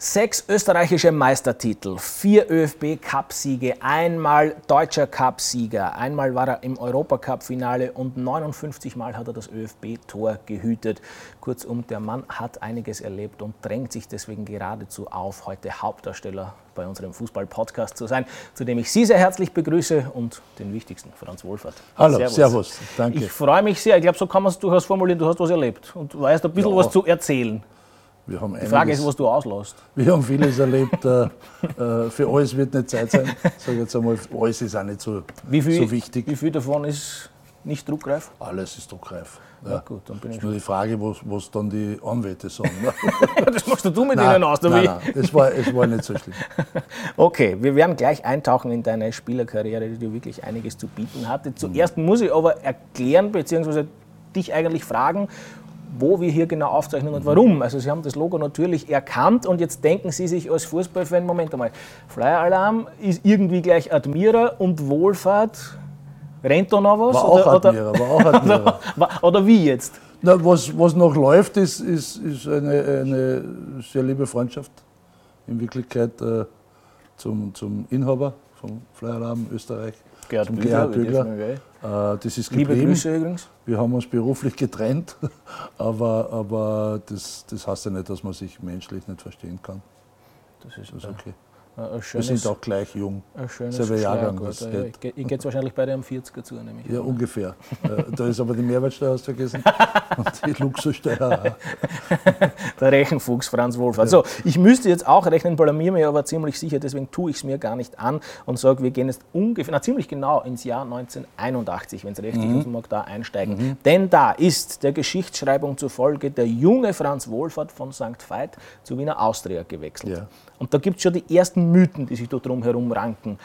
Sechs österreichische Meistertitel, vier ÖFB-Cup-Siege, einmal deutscher Cup-Sieger, einmal war er im Europacup-Finale und 59 Mal hat er das ÖFB-Tor gehütet. Kurzum, der Mann hat einiges erlebt und drängt sich deswegen geradezu auf, heute Hauptdarsteller bei unserem Fußball-Podcast zu sein, zu dem ich Sie sehr herzlich begrüße und den wichtigsten, Franz Wohlfahrt. Hallo, servus. servus. danke. Ich freue mich sehr. Ich glaube, so kann man es durchaus formulieren. Du hast was erlebt und weißt ein bisschen ja. was zu erzählen. Wir haben Die Frage ist, was du auslässt. Wir haben vieles erlebt. Äh, äh, für alles wird nicht Zeit sein. Sag jetzt einmal, alles ist auch nicht so, wie viel, so wichtig. Wie viel davon ist nicht druckreif? Alles ist druckreif. Ja, ja gut, dann bin ich. Nur die Frage, was, was dann die Anwälte sagen. das machst du mit nein, ihnen aus, oder nein? Nein, es war, es war nicht so schlimm. okay, wir werden gleich eintauchen in deine Spielerkarriere, die dir wirklich einiges zu bieten hatte. Zuerst muss ich aber erklären, beziehungsweise dich eigentlich fragen, wo wir hier genau aufzeichnen und warum. Also Sie haben das Logo natürlich erkannt und jetzt denken Sie sich als Fußballfan, Moment einmal, Flyer Alarm ist irgendwie gleich Admira und Wohlfahrt, rennt da noch was? War auch oder, Admira, war auch Admira. oder, oder wie jetzt? Na, was, was noch läuft, ist, ist, ist eine, eine sehr liebe Freundschaft in Wirklichkeit äh, zum, zum Inhaber vom Flyer Alarm Österreich. Gerhard Bügler. Gerhard Bügler. Äh, das ist geblieben. Liebe Grüße übrigens. Wir haben uns beruflich getrennt, aber, aber das, das heißt ja nicht, dass man sich menschlich nicht verstehen kann. Das ist, das ist okay. Wir sind auch gleich jung. Schönes Jahrgang. Das ja, geht. Ich geht wahrscheinlich bei einem 40er zu, nämlich. Ja, ungefähr. Äh, da ist aber die Mehrwertsteuer hast vergessen und die Luxussteuer. Der Rechenfuchs Franz Wolf. Also ich müsste jetzt auch rechnen, blamier mich aber ziemlich sicher, deswegen tue ich es mir gar nicht an und sage, wir gehen jetzt ungefähr, na, ziemlich genau ins Jahr 1981, wenn es recht mhm. ist, mag da einsteigen. Mhm. Denn da ist der Geschichtsschreibung zufolge der junge Franz Wohlfahrt von St. Veit zu Wiener Austria gewechselt. Ja. Und da gibt es schon die ersten Mythen, die sich da drum herum ranken.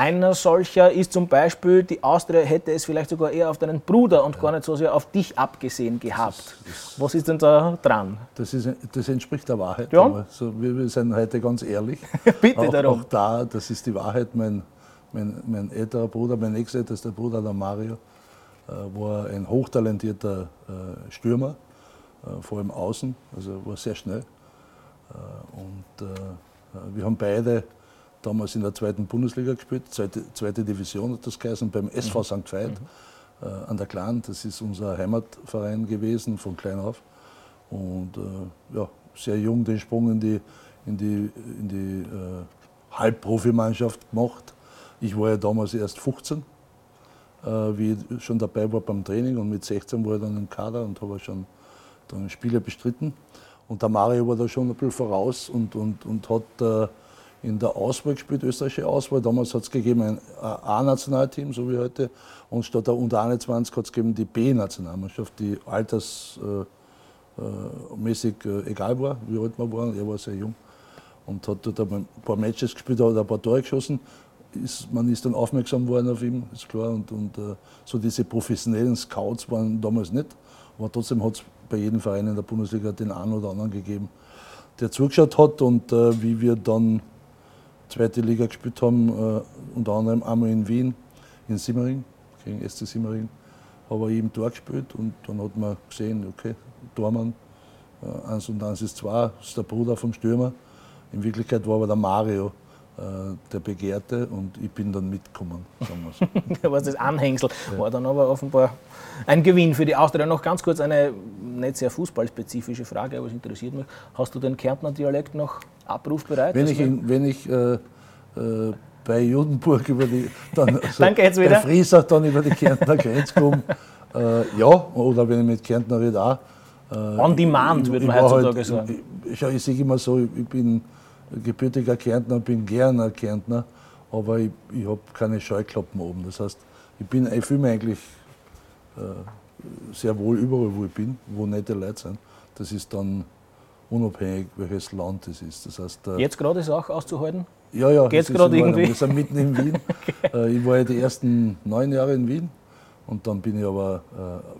Einer solcher ist zum Beispiel, die Austria hätte es vielleicht sogar eher auf deinen Bruder und ja. gar nicht so sehr auf dich abgesehen gehabt. Das, das, Was ist denn da dran? Das, ist, das entspricht der Wahrheit. Ja. So, wir, wir sind heute ganz ehrlich. Bitte auch, darum. Auch da, das ist die Wahrheit. Mein, mein, mein älterer Bruder, mein nächstältester Bruder, der Mario, äh, war ein hochtalentierter äh, Stürmer, äh, vor allem außen, also war sehr schnell. Äh, und äh, wir haben beide damals in der zweiten Bundesliga gespielt, zweite, zweite Division hat das geheißen, beim SV mhm. St. Veit mhm. äh, an der Klan. Das ist unser Heimatverein gewesen von klein auf. Und äh, ja, sehr jung den Sprung in die, in die, in die äh, Halbprofimannschaft gemacht. Ich war ja damals erst 15, äh, wie ich schon dabei war beim Training und mit 16 war ich dann im Kader und habe schon dann Spiele bestritten. Und der Mario war da schon ein bisschen voraus und, und, und hat äh, in der Auswahl gespielt, österreichische Auswahl. Damals hat es gegeben ein A-Nationalteam, so wie heute. Und statt der Unter 21 hat es gegeben die B-Nationalmannschaft, die altersmäßig äh, äh, äh, egal war, wie alt wir waren. Er war sehr jung und hat dort ein paar Matches gespielt, hat ein paar Tore geschossen. Ist, man ist dann aufmerksam worden auf ihn, ist klar. Und, und äh, so diese professionellen Scouts waren damals nicht. Aber trotzdem hat es bei jedem Verein in der Bundesliga den einen oder anderen gegeben, der zugeschaut hat. Und äh, wie wir dann zweite Liga gespielt haben, äh, unter anderem einmal in Wien, in Simmering, gegen SC Simmering, habe ich im Tor gespielt und dann hat man gesehen, okay, Tormann, äh, eins und eins ist zwei, ist der Bruder vom Stürmer. In Wirklichkeit war aber der Mario der Begehrte und ich bin dann mitgekommen, so. war das Anhängsel, war dann aber offenbar ein Gewinn für die Austria. Noch ganz kurz eine nicht sehr fußballspezifische Frage, aber es interessiert mich. Hast du den Kärntner Dialekt noch abrufbereit? Wenn ich, in, wenn ich äh, äh, bei Judenburg über die, dann also dann geht's wieder. bei Friesach dann über die Kärntner Grenze komme, äh, ja, oder wenn ich mit Kärntner rede auch. Äh, On demand, würde man heutzutage halt, sagen. Ich, ich, ich sage immer so, ich bin gebürtiger Kärntner, bin gerne Kärntner, aber ich, ich habe keine Scheuklappen oben. Das heißt, ich, bin, ich fühle mich eigentlich äh, sehr wohl überall, wo ich bin, wo nette Leute sind. Das ist dann unabhängig, welches Land es ist. Das heißt, äh, Jetzt gerade ist es auch auszuhalten? Ja, ja. Geht es gerade irgendwie? Wir sind mitten in Wien. okay. Äh, ich war ja die ersten neun Jahre in Wien und dann bin ich aber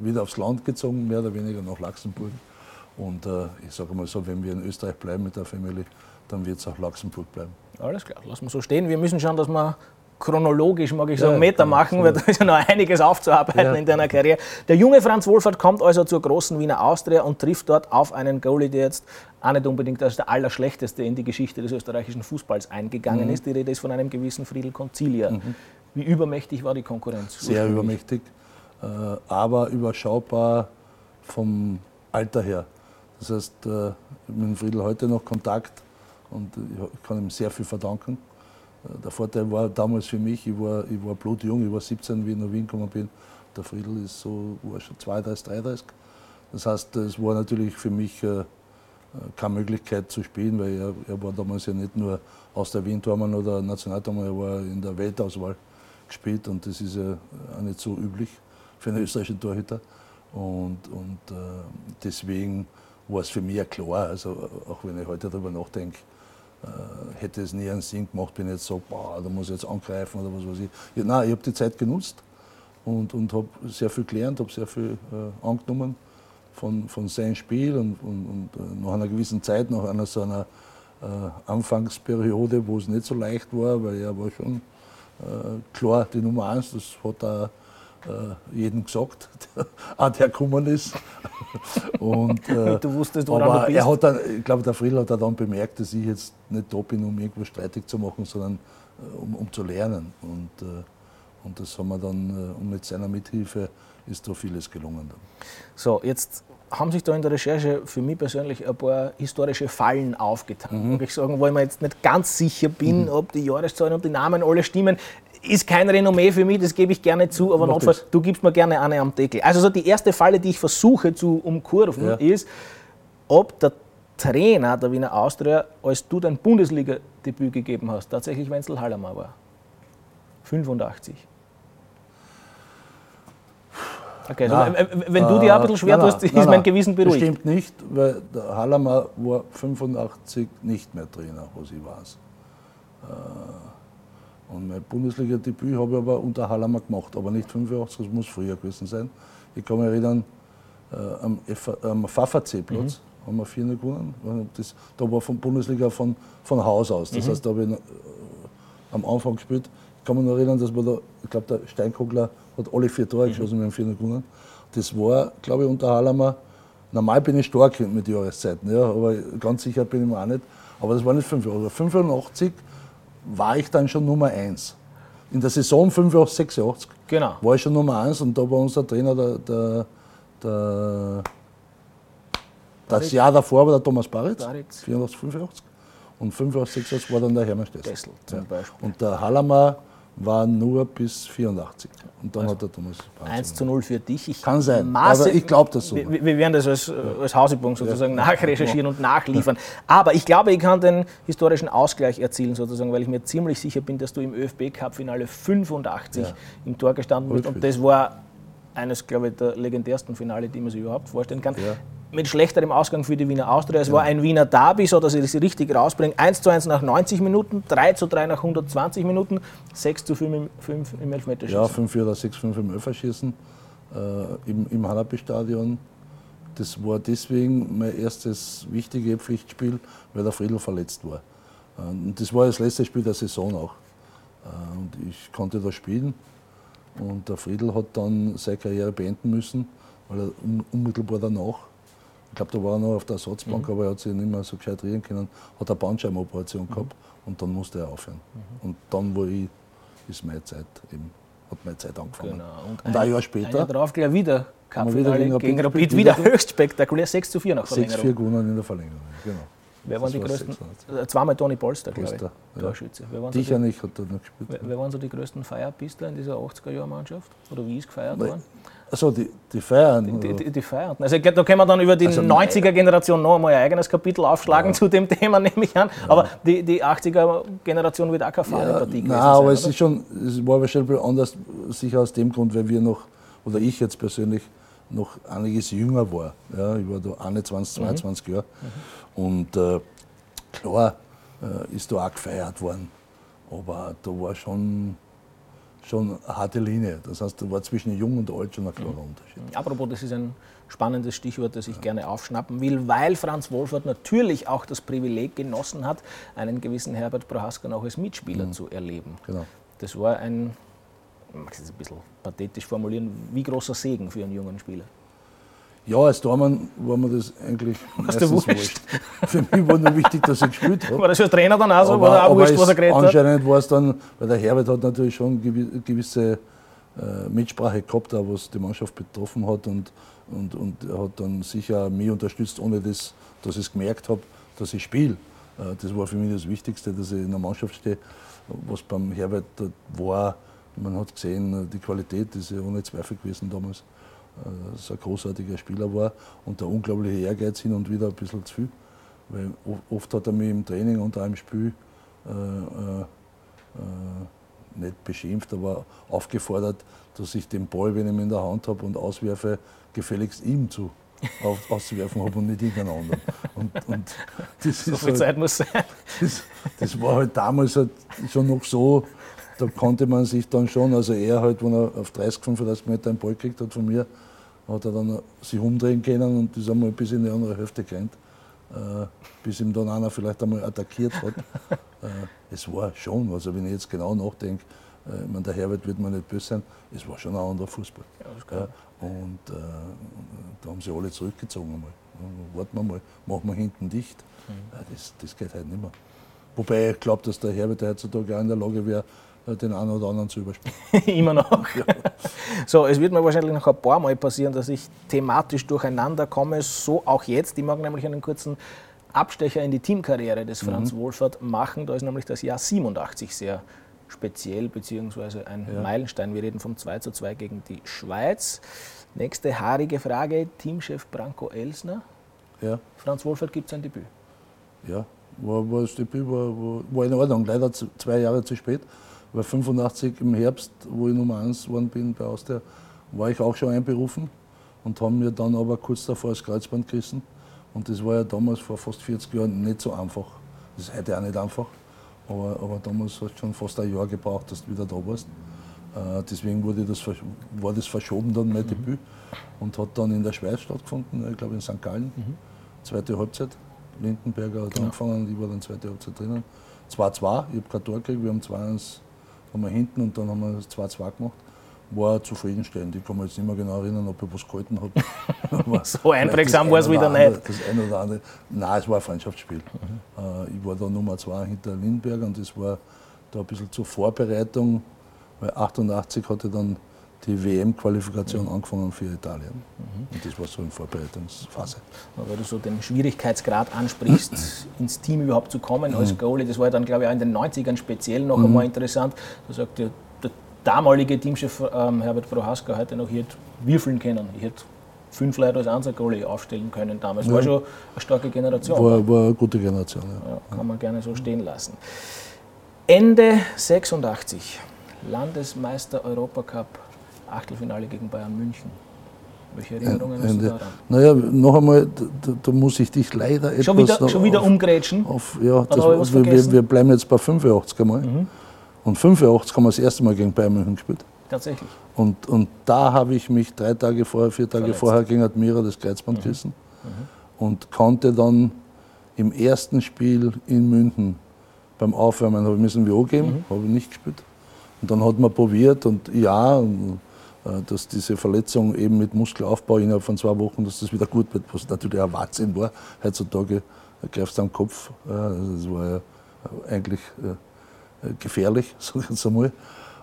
äh, wieder aufs Land gezogen, mehr oder weniger nach Luxemburg. Und äh, ich sage mal so, wenn wir in Österreich bleiben mit der Familie, dann wird es auch Luxemburg bleiben. Alles klar, lassen wir so stehen. Wir müssen schauen, dass wir chronologisch, mag ich sagen, ja, Meter machen, ja. weil da ist ja noch einiges aufzuarbeiten ja. in deiner Karriere. Der junge Franz Wohlfahrt kommt also zur großen Wiener Austria und trifft dort auf einen Goalie, der jetzt auch nicht unbedingt als der Allerschlechteste in die Geschichte des österreichischen Fußballs eingegangen mhm. ist. Die Rede ist von einem gewissen Friedel Concilia. Mhm. Wie übermächtig war die Konkurrenz? Sehr übermächtig, äh, aber überschaubar vom Alter her. Das heißt, äh, mit Friedel heute noch Kontakt und ich kann ihm sehr viel verdanken. Äh, der Vorteil war damals für mich, ich war, ich war blutjung, ich war 17, wie ich nach Wien gekommen bin. Der Friedel ist so, war schon 32, 33. Das heißt, es war natürlich für mich äh, keine Möglichkeit zu spielen, weil er, er war damals ja nicht nur aus der Wien-Tormann oder Nationaltormann, er war in der Weltauswahl gespielt und das ist ja auch nicht so üblich für einen österreichischen Torhüter. Und, und äh, deswegen war es für mich ja klar, also auch wenn ich heute darüber nachdenke, äh, hätte es nie einen Sinn gemacht, wenn ich jetzt sage, boah, da muss ich jetzt angreifen oder was weiß ich. Ja, nein, ich habe die Zeit genutzt und, und habe sehr viel gelernt, habe sehr viel äh, angenommen von, von seinem Spiel und, und, und äh, nach einer gewissen Zeit, nach einer so einer äh, Anfangsperiode, wo es nicht so leicht war, weil er war schon äh, klar die Nummer eins, das hat er äh, jedem gesagt, auch der gekommen ist. und, äh, du wusstest, woran aber du bist. Er hat dann, ich glaube, der Friedl hat dann bemerkt, dass ich jetzt nicht da bin, um irgendwo streitig zu machen, sondern äh, um, um, zu lernen. Und, äh, und das haben wir dann, äh, und mit seiner Mithilfe ist da vieles gelungen. So, jetzt haben sich da in der Recherche für mich persönlich ein paar historische Fallen aufgetan. Mhm. Ich sagen, wo ich mir jetzt nicht ganz sicher bin, mhm. ob die Jahreszahlen und die Namen alle stimmen. Ist kein Renommee für mich, das gebe ich gerne zu, aber notfalls, du gibst mir gerne eine am Deckel. Also so die erste Falle, die ich versuche zu umkurven, ja. ist, ob der Trainer der Wiener Austria, als du dein Bundesliga-Debüt gegeben hast, tatsächlich Wenzel Hallermann war. 85. Okay, also nein, wenn du dir ein bisschen schwer tust, ist mein Gewissen beruhigt. Das stimmt nicht, weil der Hallermann war 85 nicht mehr Trainer, was ich weiß. Äh, und mein Bundesliga-Debüt habe ich aber unter Hallermann gemacht, aber nicht 85, das muss früher gewesen sein. Ich kann mich erinnern, äh, am, am VVC-Platz mhm. haben wir 4 gewonnen. Das, da war von Bundesliga von, von Haus aus. Das mhm. heißt, da habe ich äh, am Anfang gespielt. Ich kann mich noch erinnern, dass wir da, ich glaube, der Steinkogler hat alle vier Tore mhm. geschossen, wir haben vier gewonnen. Das war, glaube ich, unter Hallermer. Normal bin ich stark mit Jahreszeiten, ja, aber ganz sicher bin ich mir auch nicht. Aber das war nicht 85. 85 war ich dann schon Nummer 1. In der Saison 85, 86 genau. war ich schon Nummer 1 und da war unser Trainer der, der, der das Jahr davor war der Thomas Baritz, 84, 85. Und 85, 86 war dann der Hermann Stessel. Ja. Und der Hallermer war nur bis 84. Und dann also hat der Thomas 1 zu 0 für dich. Ich Kann sein, Maße, aber ich glaube das so. Wir, wir, werden das als, als Hausübung sozusagen ja. nachrecherchieren und nachliefern. Aber ich glaube, ich kann den historischen Ausgleich erzielen, sozusagen, weil ich mir ziemlich sicher bin, dass du im ÖFB-Cup-Finale 85 ja. im Tor gestanden bist. Und das war eines, glaube ich, der legendärsten Finale, die man sich überhaupt vorstellen kann. Mit schlechterem Ausgang für die Wiener Austria. Es ja. war ein Wiener Derby, so dass ich das richtig rausbringe. 1 zu 1 nach 90 Minuten, 3 zu 3 nach 120 Minuten, 6 zu 5 im, 5 im Elfmeterschießen. Ja, 5 4 oder 6 5 im Elferschießen äh, im, im Hanapi-Stadion. Das war deswegen mein erstes wichtiges Pflichtspiel, weil der Friedl verletzt war. Und das war das letzte Spiel der Saison auch. Äh, und ich konnte da spielen. Und der Friedl hat dann seine Karriere beenden müssen, weil er unmittelbar danach ich glaube, da war er noch auf der Ersatzbank, mhm. aber er hat sich nicht mehr so gescheit reden können, hat eine Bandscheibenoperation mhm. gehabt und dann musste er aufhören. Mhm. Und dann, wo ich, ist meine Zeit eben, hat meine Zeit angefangen. Genau. Und, und ein, ein, Jahr später. Ein Jahr darauf gleich wieder Cup-Finale gegen, gegen Rapid, wieder, wieder höchst spektakulär, 6 zu 4 nach Verlängerung. 6 4 gewonnen in der Verlängerung, genau. Wer waren die größten? 600. Äh, zweimal Toni Polster, glaube ich. Ja. Torschütze. Dich nicht, hat er noch gespielt. Wer, wer waren so die größten Feierpistler in dieser 80er-Jahr-Mannschaft? Oder wie ist gefeiert worden? Achso, die, die Feiern. Die, die, die Feiern. Also da können wir dann über die also, 90er-Generation noch einmal ein eigenes Kapitel aufschlagen ja. zu dem Thema, nehme ich an. Ja. Aber die, die 80er-Generation wird auch keine Fahrradpartie ja, gewesen Nein, aber es ist schon, es war wahrscheinlich anders, sicher aus dem Grund, weil wir noch, oder ich jetzt persönlich, noch einiges jünger war. Ja, ich war da 21, 22 mhm. Jahre. Mhm. Und äh, klar äh, ist da auch gefeiert worden. Aber da war schon schon eine harte Linie. Das heißt, da war zwischen Jung und Alt schon ein klarer mhm. Unterschied. Apropos, das ist ein spannendes Stichwort, das ich ja. gerne aufschnappen will, weil Franz Wolfert natürlich auch das Privileg genossen hat, einen gewissen Herbert Prohaska noch als Mitspieler mhm. zu erleben. Genau. Das war ein, ich mag es jetzt ein bisschen pathetisch formulieren, wie großer Segen für einen jungen Spieler. Ja, als Tormann war mir das eigentlich Was du wurscht. Für mich war nur wichtig, dass ich gespielt habe. War das für Trainer dann auch so? aber, war auch wurscht, was er geredet anscheinend war es dann, weil der Herbert hat natürlich schon gewi- gewisse äh, Mitsprache gehabt, auch was die Mannschaft betroffen hat und, und, und er hat dann sicher mich unterstützt, ohne das, dass ich es gemerkt habe, dass ich spiele. Äh, das war für mich das Wichtigste, dass ich in der Mannschaft stehe. Was beim Herbert war, man hat gesehen, die Qualität ist ja ohne Zweifel gewesen damals. Äh, Dass er ein großartiger Spieler war und der unglaubliche Ehrgeiz hin und wieder ein bisschen zu viel. Weil oft hat er mich im Training und auch im Spiel äh, äh, äh, nicht beschimpft, aber aufgefordert, dass ich den Ball, wenn ich ihn in der Hand habe und auswerfe, gefälligst ihm zu auf, auszuwerfen habe und nicht irgendeinen. Und, und das, So viel halt, Zeit muss sein. das, das war halt damals halt schon noch so, da konnte man sich dann schon, also er halt, wenn er auf 30, 35 Meter einen Ball gekriegt hat von mir, hat er dann sich umdrehen können und das einmal bis in die andere Hälfte gerannt, äh, bis ihm dann einer vielleicht einmal attackiert hat. äh, es war schon, also wenn ich jetzt genau nachdenke, äh, ich meine, der Herbert wird mir nicht böse sein, es war schon ein anderer Fußball. Ja, ist und äh, da haben sie alle zurückgezogen einmal. Warten wir mal, machen wir hinten dicht. Mhm. Ja, das, das geht halt nicht mehr. Wobei ich glaube, dass der Herbert heutzutage auch in der Lage wäre, äh, den einen oder anderen zu überspielen. Immer noch. So, es wird mir wahrscheinlich noch ein paar Mal passieren, dass ich thematisch durcheinander komme, so auch jetzt. Ich mag nämlich einen kurzen Abstecher in die Teamkarriere des Franz Wohlfahrt machen. Da ist nämlich das Jahr 87 sehr speziell, beziehungsweise ein Ja. Meilenstein. Wir reden vom 2 zu 2 gegen die Schweiz. Nächste haarige Frage, Teamchef Branko Elsner. Ja, Franz Wohlfahrt gibt sein Debüt. ja. War, war das Debüt war, war, war in Ordnung, leider zwei Jahre zu spät. Weil 85 im Herbst, wo ich Nummer 1 geworden bin bei Austria, war ich auch schon einberufen und haben mir dann aber kurz davor das Kreuzband gerissen. Und das war ja damals vor fast 40 Jahren nicht so einfach. Das ist heute auch nicht einfach. Aber, aber damals hast du schon fast ein Jahr gebraucht, dass du wieder da warst. Äh, deswegen wurde das, war das verschoben dann mein Debüt und hat dann in der Schweiz stattgefunden, ich glaube in St. Gallen. Zweite Halbzeit. Lindenberger hat angefangen, ich war dann zweite Halbzeit drinnen. 2-2, ich habe kein Tor gekriegt, wir haben 2-1 haben wir hinten und dann haben wir das 2-2 gemacht. War zufriedenstellend. Ich kann mich jetzt nicht mehr genau erinnern, ob ich was gehalten habe. So einprägsam war es wieder oder nicht. andere- Das eine oder andere. Nein, es war ein Freundschaftsspiel. Äh, Ich war da Nummer 2 hinter Lindberger und das war da ein bisschen zur Vorbereitung, weil 88 hatte dann die WM-Qualifikation angefangen für Italien. Und das war so eine Vorbereitungsphase. weil du so den Schwierigkeitsgrad ansprichst, ins Team überhaupt zu kommen als Goalie. Das war dann, glaube ich, auch in den 90ern speziell noch einmal interessant. Da sagt der, der damalige Teamchef ähm, Herbert Prohaska heute noch, hätte würfeln können. Ich hätte fünf Leute als Einser-Goalie aufstellen können damals. War schon eine starke Generation. War, war eine gute Generation. Ja. Ja, kann man gerne so stehen lassen. Ende 86, Landesmeister Europacup, Achtelfinale gegen Bayern München. Welche Erinnerungen hast du daran? Naja, noch einmal, da, da muss ich dich leider etwas Schon wieder, schon wieder auf, umgrätschen? auf ja, das, wir, wir? Mhm. wir bleiben jetzt bei 85 einmal. Und 85 haben wir das erste Mal gegen Bayern München gespielt. Tatsächlich. Und, und da habe ich mich drei Tage vorher, vier Tage Verletzt. vorher gegen Admira das Kreuzband gerissen und konnte dann im ersten Spiel in München beim Aufwärmen habe ich müssen WO geben, habe ich nicht gespielt. Und dann hat man probiert und ja, und, dass diese Verletzung eben mit Muskelaufbau innerhalb von zwei Wochen, dass das wieder gut wird, was natürlich ein Wahnsinn war. Heutzutage äh, greifst du am Kopf. äh, das war ja äh, eigentlich äh, äh, gefährlich, sag ich jetzt einmal.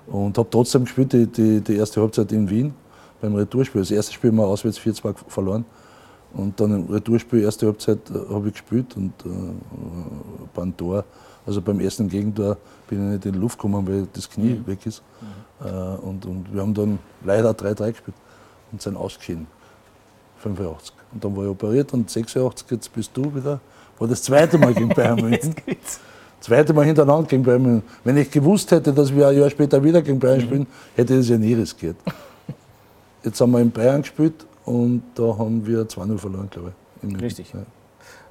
Und habe trotzdem gespielt, die, die, die erste Halbzeit in Wien beim Retourspiel. Das erste Spiel haben wir auswärts 4-2 verloren. Und dann im Retourspiel, erste Halbzeit, äh, habe ich gespielt und äh, beim Tor, also beim ersten Gegentor, bin ich nicht in die Luft gekommen, weil das Knie weg ist. Äh, und, und wir haben dann leider 3-3 gespielt und sind ausgeschieden. 85. Und dann war ich operiert und 86, jetzt bist du wieder. War das zweite Mal gegen Bayern München. Zweite Mal hintereinander gegen Bayern München. Wenn ich gewusst hätte, dass wir ein Jahr später wieder gegen Bayern spielen, hätte ich das ja nie riskiert. Jetzt haben wir in Bayern gespielt und da haben wir 2-0 verloren, glaube ich. Richtig. Ja.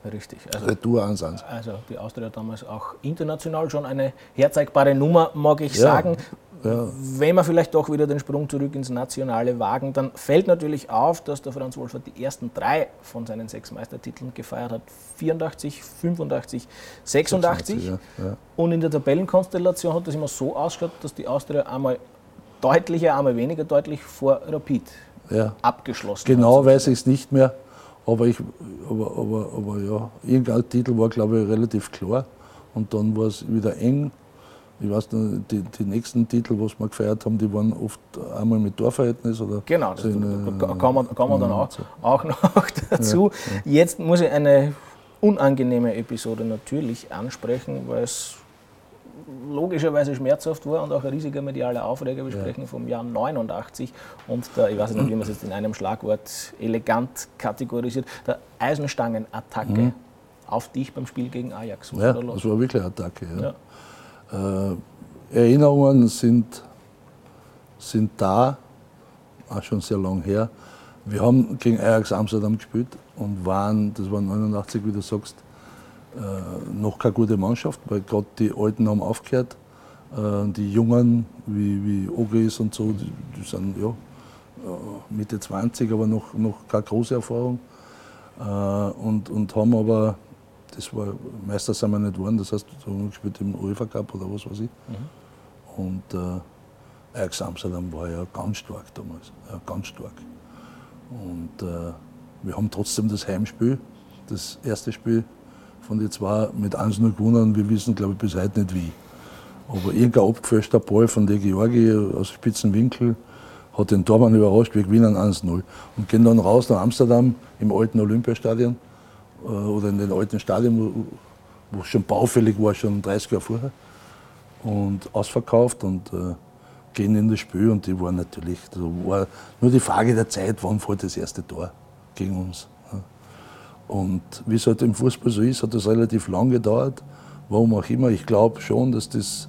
Richtig. Also, Retour 1-1. also die Austria damals auch international schon eine herzeigbare Nummer, mag ich Ja. sagen. Ja. Wenn wir vielleicht doch wieder den Sprung zurück ins Nationale wagen, dann fällt natürlich auf, dass der Franz Wolfert die ersten drei von seinen sechs Meistertiteln gefeiert hat. 84, 85, 86. 86 ja, ja. Und in der Tabellenkonstellation hat das immer so ausgeschaut, dass die Austria einmal deutlicher, einmal weniger deutlich vor Rapid abgeschlossen Genau hat. weiß ich es nicht mehr, aber, ich, aber, aber, aber ja, irgendein Titel war, glaube ich, relativ klar. Und dann war es wieder eng ich weiß nicht, die, die nächsten Titel, was wir gefeiert haben, die waren oft einmal mit Torverhältnis oder. Genau, das so in, kann man, kann man dann auch, auch noch dazu. Ja, Jetzt muss ich eine unangenehme Episode natürlich ansprechen, weil es logischerweise schmerzhaft war und auch ein riesiger medialer Aufreger. Wir sprechen ja. vom Jahr 89 und der, ich weiß nicht, wie man es jetzt in einem Schlagwort elegant kategorisiert, der Eisenstangenattacke mhm. auf dich beim Spiel gegen Ajax. ja, da das war wirklich eine Attacke. Ja. Äh, Erinnerungen sind, sind da, auch schon sehr lang her. Wir haben gegen Ajax Amsterdam gespielt und waren, das war 89, wie du sagst, äh, noch keine gute Mannschaft, weil gerade die Alten haben aufgehört. Äh, die Jungen, wie, wie Ogris und so, die, die sind ja, Mitte 20, aber noch, noch keine große Erfahrung. Und, und haben aber das war, Meister sind wir nicht geworden, das heißt, wir haben gespielt im UEFA Cup oder was weiß ich. Mhm. Und äh, Ajax Amsterdam war ja ganz stark damals, ja, ganz stark. Und äh, wir haben trotzdem das Heimspiel, das erste Spiel von den zwei mit 1-0 gewonnen. Wir wissen, glaube ich, bis heute nicht wie. Aber irgendein abgefälschter Ball von der Georgi aus spitzen Winkel hat den Tormann überrascht, wir gewinnen 1-0 und gehen dann raus nach Amsterdam im alten Olympiastadion oder in den alten Stadien, wo es schon baufällig war, schon 30 Jahre vorher. Und ausverkauft und äh, gehen in das Spiel und die waren natürlich, das war nur die Frage der Zeit, wann fällt das erste Tor gegen uns. Und wie es halt im Fußball so ist, hat das relativ lang gedauert. Warum auch immer. Ich glaube schon, dass das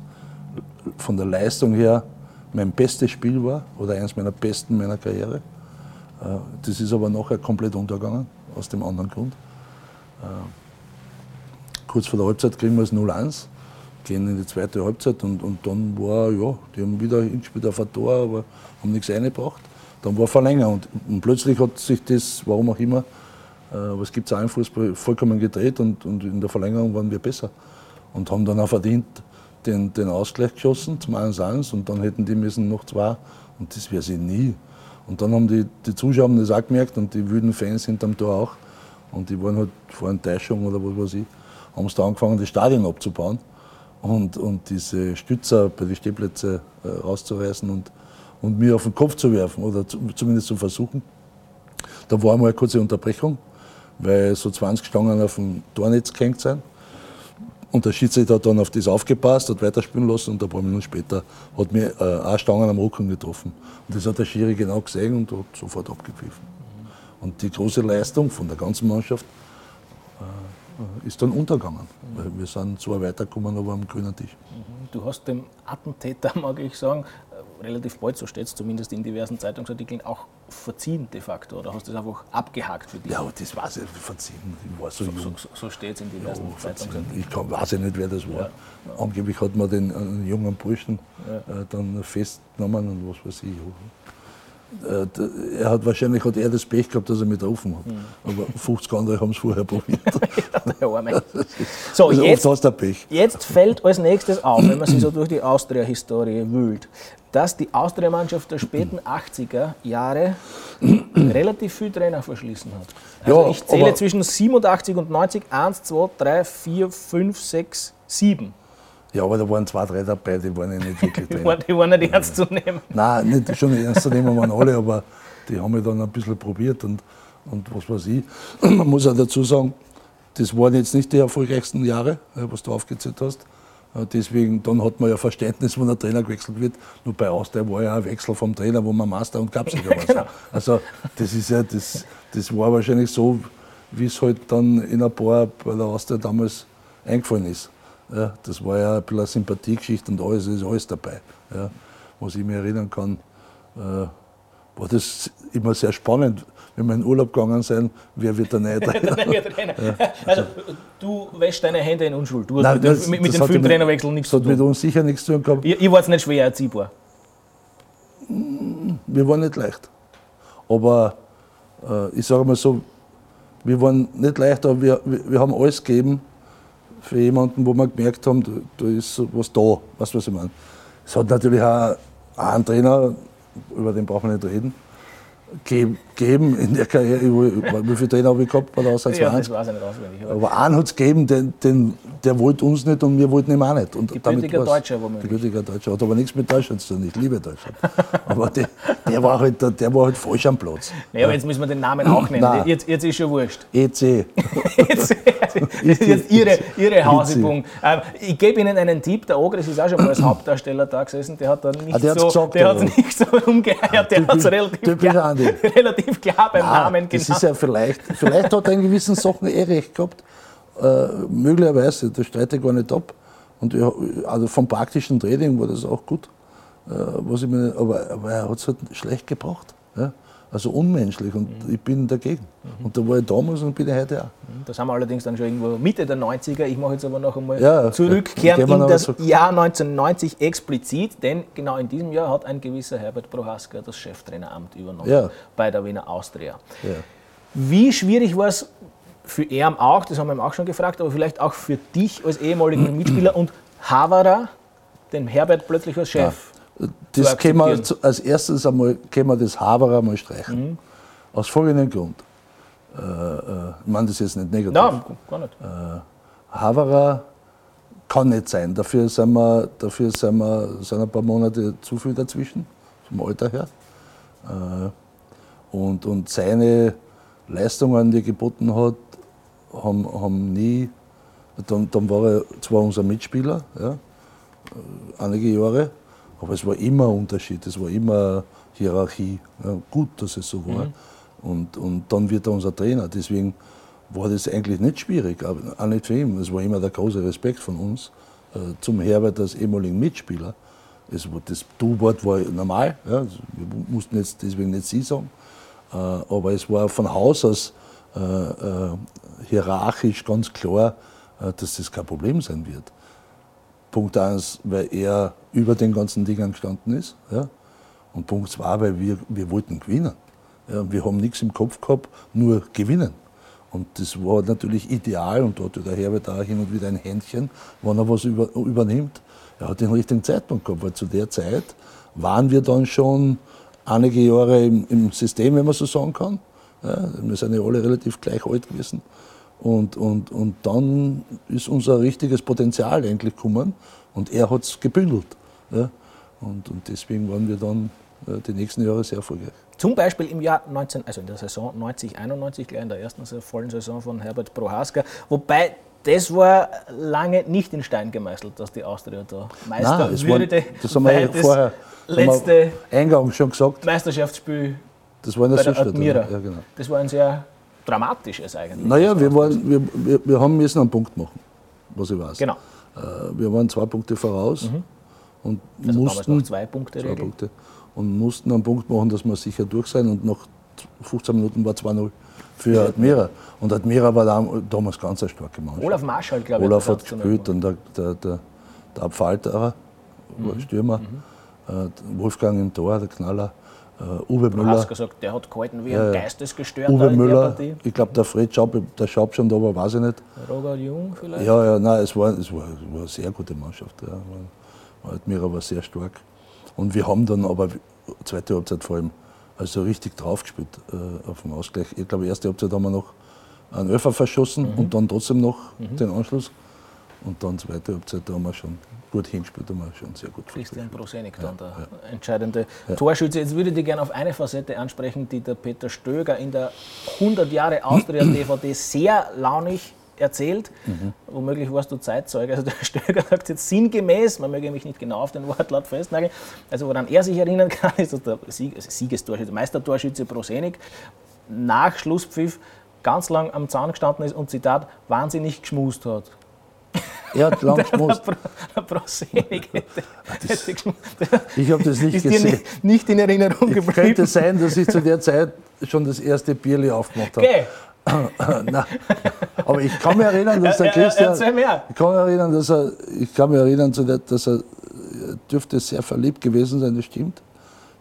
von der Leistung her mein bestes Spiel war oder eines meiner besten meiner Karriere. Äh, das ist aber nachher komplett untergegangen, aus dem anderen Grund. Äh, kurz vor der Halbzeit kriegen wir es 0-1, gehen in die zweite Halbzeit und, und dann war, ja, die haben wieder hingespielt auf ein Tor, aber haben nichts eingebracht. Dann war Verlänger und, und plötzlich hat sich das, warum auch immer, äh, es gibt es auch im Fußball, vollkommen gedreht und, und in der Verlängerung waren wir besser und haben dann auch verdient den, den Ausgleich geschossen zum 1-1 und dann hätten die müssen noch zwei und das wäre sie nie. Und dann haben die, die Zuschauer das auch gemerkt und die wüden Fans hinterm Tor auch. Und die waren halt vor Enttäuschung oder was weiß ich, haben es da angefangen, das Stadion abzubauen und, und diese Stützer bei den Stehplätzen äh, rauszureißen und, und mir auf den Kopf zu werfen oder zu, zumindest zu versuchen. Da war einmal eine kurze Unterbrechung, weil so 20 Stangen auf dem Tornetz gehängt sind. Und der Schiedsrichter hat dann auf das aufgepasst, hat weiterspielen lassen und ein paar Minuten später hat mir äh, auch Stangen am Rücken getroffen. Und das hat der Schiri genau gesehen und hat sofort abgepfiffen. Und die große Leistung von der ganzen Mannschaft äh, ist dann untergegangen. Weil wir sind zwar weitergekommen, aber am grünen Tisch. Mhm. Du hast dem Attentäter, mag ich sagen, äh, relativ bald, so steht es zumindest in diversen Zeitungsartikeln, auch verziehen de facto. Oder hast du das einfach abgehakt für dich? Ja, das weiß ich, verziehen. Ich war so, so jung. So, so steht es in diversen ja, Zeitungsartikeln. Ich kann, weiß ja nicht, wer das war. Ja. Angeblich hat man den, einen jungen Burschen ja. äh, dann festgenommen und was weiß ich. Äh, er hat wahrscheinlich hat er das Pech gehabt, dass er mit rufen hat. Mhm. Aber 50 andere haben es vorher probiert. so, also jetzt, hast du Pech. jetzt fällt als nächstes auf, wenn man sich so durch die Austria-Historie wühlt, dass die Austria-Mannschaft der späten 80er Jahre relativ viel Trainer verschließen hat. Also ja, ich zähle zwischen 87 und 90 1, 2, 3, 4, 5, 6, 7. Ja, aber da waren zwei, drei dabei, die waren ja nicht wirklich drin. die waren nicht ernst zu nehmen. Nein, nicht schon ernst zu nehmen waren alle, aber die haben mich dann ein bisschen probiert und, und was weiß ich. Man muss auch dazu sagen, das waren jetzt nicht die erfolgreichsten Jahre, was du aufgezählt hast. Deswegen, dann hat man ja Verständnis, wenn der Trainer gewechselt wird. Nur bei Austria war ja ein Wechsel vom Trainer, wo man Master und Cupsieger war. genau. Also das ist ja, das, das war wahrscheinlich so, wie es halt dann in ein paar bei der Austria damals eingefallen ist. Ja, das war ja ein bisschen eine Sympathiegeschichte und alles ist alles dabei. Ja. Was ich mich erinnern kann, äh, war das immer sehr spannend, wenn wir in Urlaub gegangen sind, wer wird der neue Trainer? ja. Also du wäschst deine Hände in Unschuld. Du hast Nein, mit, das, mit, mit dem Filmtrainerwechsel nichts zu tun. Das hat mit uns sicher nichts zu tun gehabt. Ihr, ihr wart nicht schwer erziehbar. wir waren nicht leicht. Aber äh, ich sage mal so, wir waren nicht leicht, aber wir, wir, wir haben alles gegeben für jemanden, wo wir gemerkt haben, da, da ist was da. Weißt du, was ich meine? Es hat natürlich auch einen Trainer, über den brauchen wir nicht reden, gegeben in der Karriere. Wie viele Trainer habe ich gehabt bei der Auswärts Ja, das weiß ich nicht auswendig. aber Aber einen hat es gegeben, den, den, der wollte uns nicht und wir wollten ihn auch nicht. Und Gebürtiger Deutscher womöglich. Gebürtiger Deutscher. Hat aber nichts mit Deutschland zu tun. Ich liebe Deutschland. aber der, der, war halt, der, der war halt falsch am Platz. Nee, aber jetzt müssen wir den Namen auch nennen. Nein. Jetzt, jetzt ist schon wurscht. EC. Jetzt, jetzt, jetzt Ihre, Ihre Hausübung. Ähm, ich gebe Ihnen einen Tipp. Der Ogris ist auch schon mal als Hauptdarsteller da gesessen. Der hat dann nicht Ah, der so, gesagt, der aber- hat nicht so umgeeiert. Der hat es relativ, Andi. relativ klar beim Ah, Namen das genannt. ist ja vielleicht, vielleicht hat er in gewissen Sachen eh recht gehabt. Äh, möglicherweise, das streite ich gar nicht ab. Und ja, also vom praktischen Training war das auch gut. Äh, was ich mir, aber, aber er hat es halt schlecht gebracht. Ja? Also unmenschlich und Mhm. ich bin dagegen. Und da war ich damals und bin ich heute auch. Das haben wir allerdings dann schon irgendwo Mitte der 90er. Ich mache jetzt aber noch einmal Ja, zurückkehren ja. In das zurück. Jahr 1990 explizit, denn genau in diesem Jahr hat ein gewisser Herbert Prohaska das Cheftraineramt übernommen Ja. bei der Wiener Austria. Wie schwierig war es für er auch, das haben wir ihm auch schon gefragt, aber vielleicht auch für dich als ehemaligen Mitspieler und Havara, den Herbert plötzlich als Chef? Das können wir als erstes einmal können wir das Haberer mal streichen. Mhm. Aus folgendem Grund. Äh, äh, ich meine das jetzt nicht negativ. Nein, gar nicht. Haverer kann nicht sein. Dafür sind wir, dafür sind wir sind ein paar Monate zu viel dazwischen, vom Alter her. Äh, Und, und seine Leistungen, die er geboten hat, haben, haben nie. Dann, dann war er zwar unser Mitspieler, ja, äh, einige Jahre, aber es war immer Unterschied, es war immer Hierarchie. Ja, gut, dass es so war. Und, und dann wird er unser Trainer. Deswegen war das eigentlich nicht schwierig, aber auch nicht für ihn. Es war immer der große Respekt von uns äh, zum Herbert als ehemaligen Mitspieler. Es, das Du-Wort war normal, ja, wir mussten jetzt deswegen nicht Sie sagen, äh, aber es war von Haus aus äh, äh, hierarchisch ganz klar, äh, dass das kein Problem sein wird. Punkt eins, weil er über den ganzen Dingen gestanden ist. Ja? Und Punkt zwei, weil wir, wir wollten gewinnen. Ja? Wir haben nichts im Kopf gehabt, nur gewinnen. Und das war natürlich ideal und hat der Herbert auch hin und wieder ein Händchen, wenn er was über, übernimmt. Er hat den richtigen Zeitpunkt gehabt, weil zu der Zeit waren wir dann schon einige Jahre im, im System, wenn man so sagen kann. Ja, wir sind ja alle relativ gleich alt gewesen. Und, und, und dann ist unser richtiges Potenzial eigentlich gekommen und er hat es gebündelt. Ja. Und, und deswegen waren wir dann äh, die nächsten Jahre sehr erfolgreich. Zum Beispiel im Jahr 19, also in der Saison 90, 91, gleich in der ersten vollen Saison von Herbert Prohaska. Wobei das war lange nicht in Stein gemeißelt, dass die Austria da Meister Nein, es war, würde. das haben wir das vorher letzte wir eingangs schon gesagt. Meisterschaftsspiel Das war in der bei der. Admira. Ja, genau. Das war ein sehr dramatisches eigentlich. Naja, wir, waren, wir, wir, wir haben müssen einen Punkt machen, was ich weiß. Genau. Äh, Wir waren zwei Punkte voraus und Also mussten zwei Punkte zwei. Punkte und mussten einen Punkt machen, dass wir sicher durch sein. Und nach 15 Minuten war 2-0 für Admira. Und Admira war dam- damals ganz eine starke Mannschaft. Olaf Marschall, glaube ich. Olaf hat gespielt und der, der, der, der Abfalterer, war Stürmer, äh, Wolfgang im Tor, der Knaller, äh, Uwe Du Müller. hast gesagt, der hat gehalten wie ein ja. Geistesgestörter Uwe in der Müller, Partie. ich glaube der Fred Schaub, der Schaub schon da war, weiß ich nicht. Roger Jung vielleicht? Ja, ja, nein, es war, es war, es war eine sehr gute Mannschaft. Ja. War- Admira war sehr stark. Und wir haben dann aber, zweite Halbzeit vor allem, also richtig draufgespielt äh, auf dem Ausgleich. Ich glaube, erste Halbzeit haben wir noch einen Öffer verschossen und dann trotzdem noch den Anschluss. Und dann zweite Halbzeit, da haben wir schon gut hingespielt, da haben wir schon sehr gut Christian. Prosenik dann der entscheidende Torschütze. Jetzt würde ich gerne auf eine Facette ansprechen, die der Peter Stöger in der 100 Jahre Austria DVD sehr launig erzählt. Womöglich warst du Zeitzeuge. Also der Stöger sagt jetzt sinngemäß, man möge mich nicht genau auf den Wortlaut festnageln, also woran er sich erinnern kann, ist, dass der Sieg, also Siegestorschütze, Meistertorschütze Prosenik nach Schlusspfiff ganz lang am Zahn gestanden ist und Zitat wahnsinnig geschmust hat. Er hat lang geschmust. Der Prosenik. Ich habe das nicht gesehen. nicht, nicht in Erinnerung Es geblieben. könnte sein, dass ich zu der Zeit schon das erste Bierli aufgemacht habe. Okay. Aber ich kann mich erinnern, dass der Er- er- Christian. Ich kann mich erinnern, dass er, ich kann mich erinnern, dass er er dürfte sehr verliebt gewesen sein, das stimmt,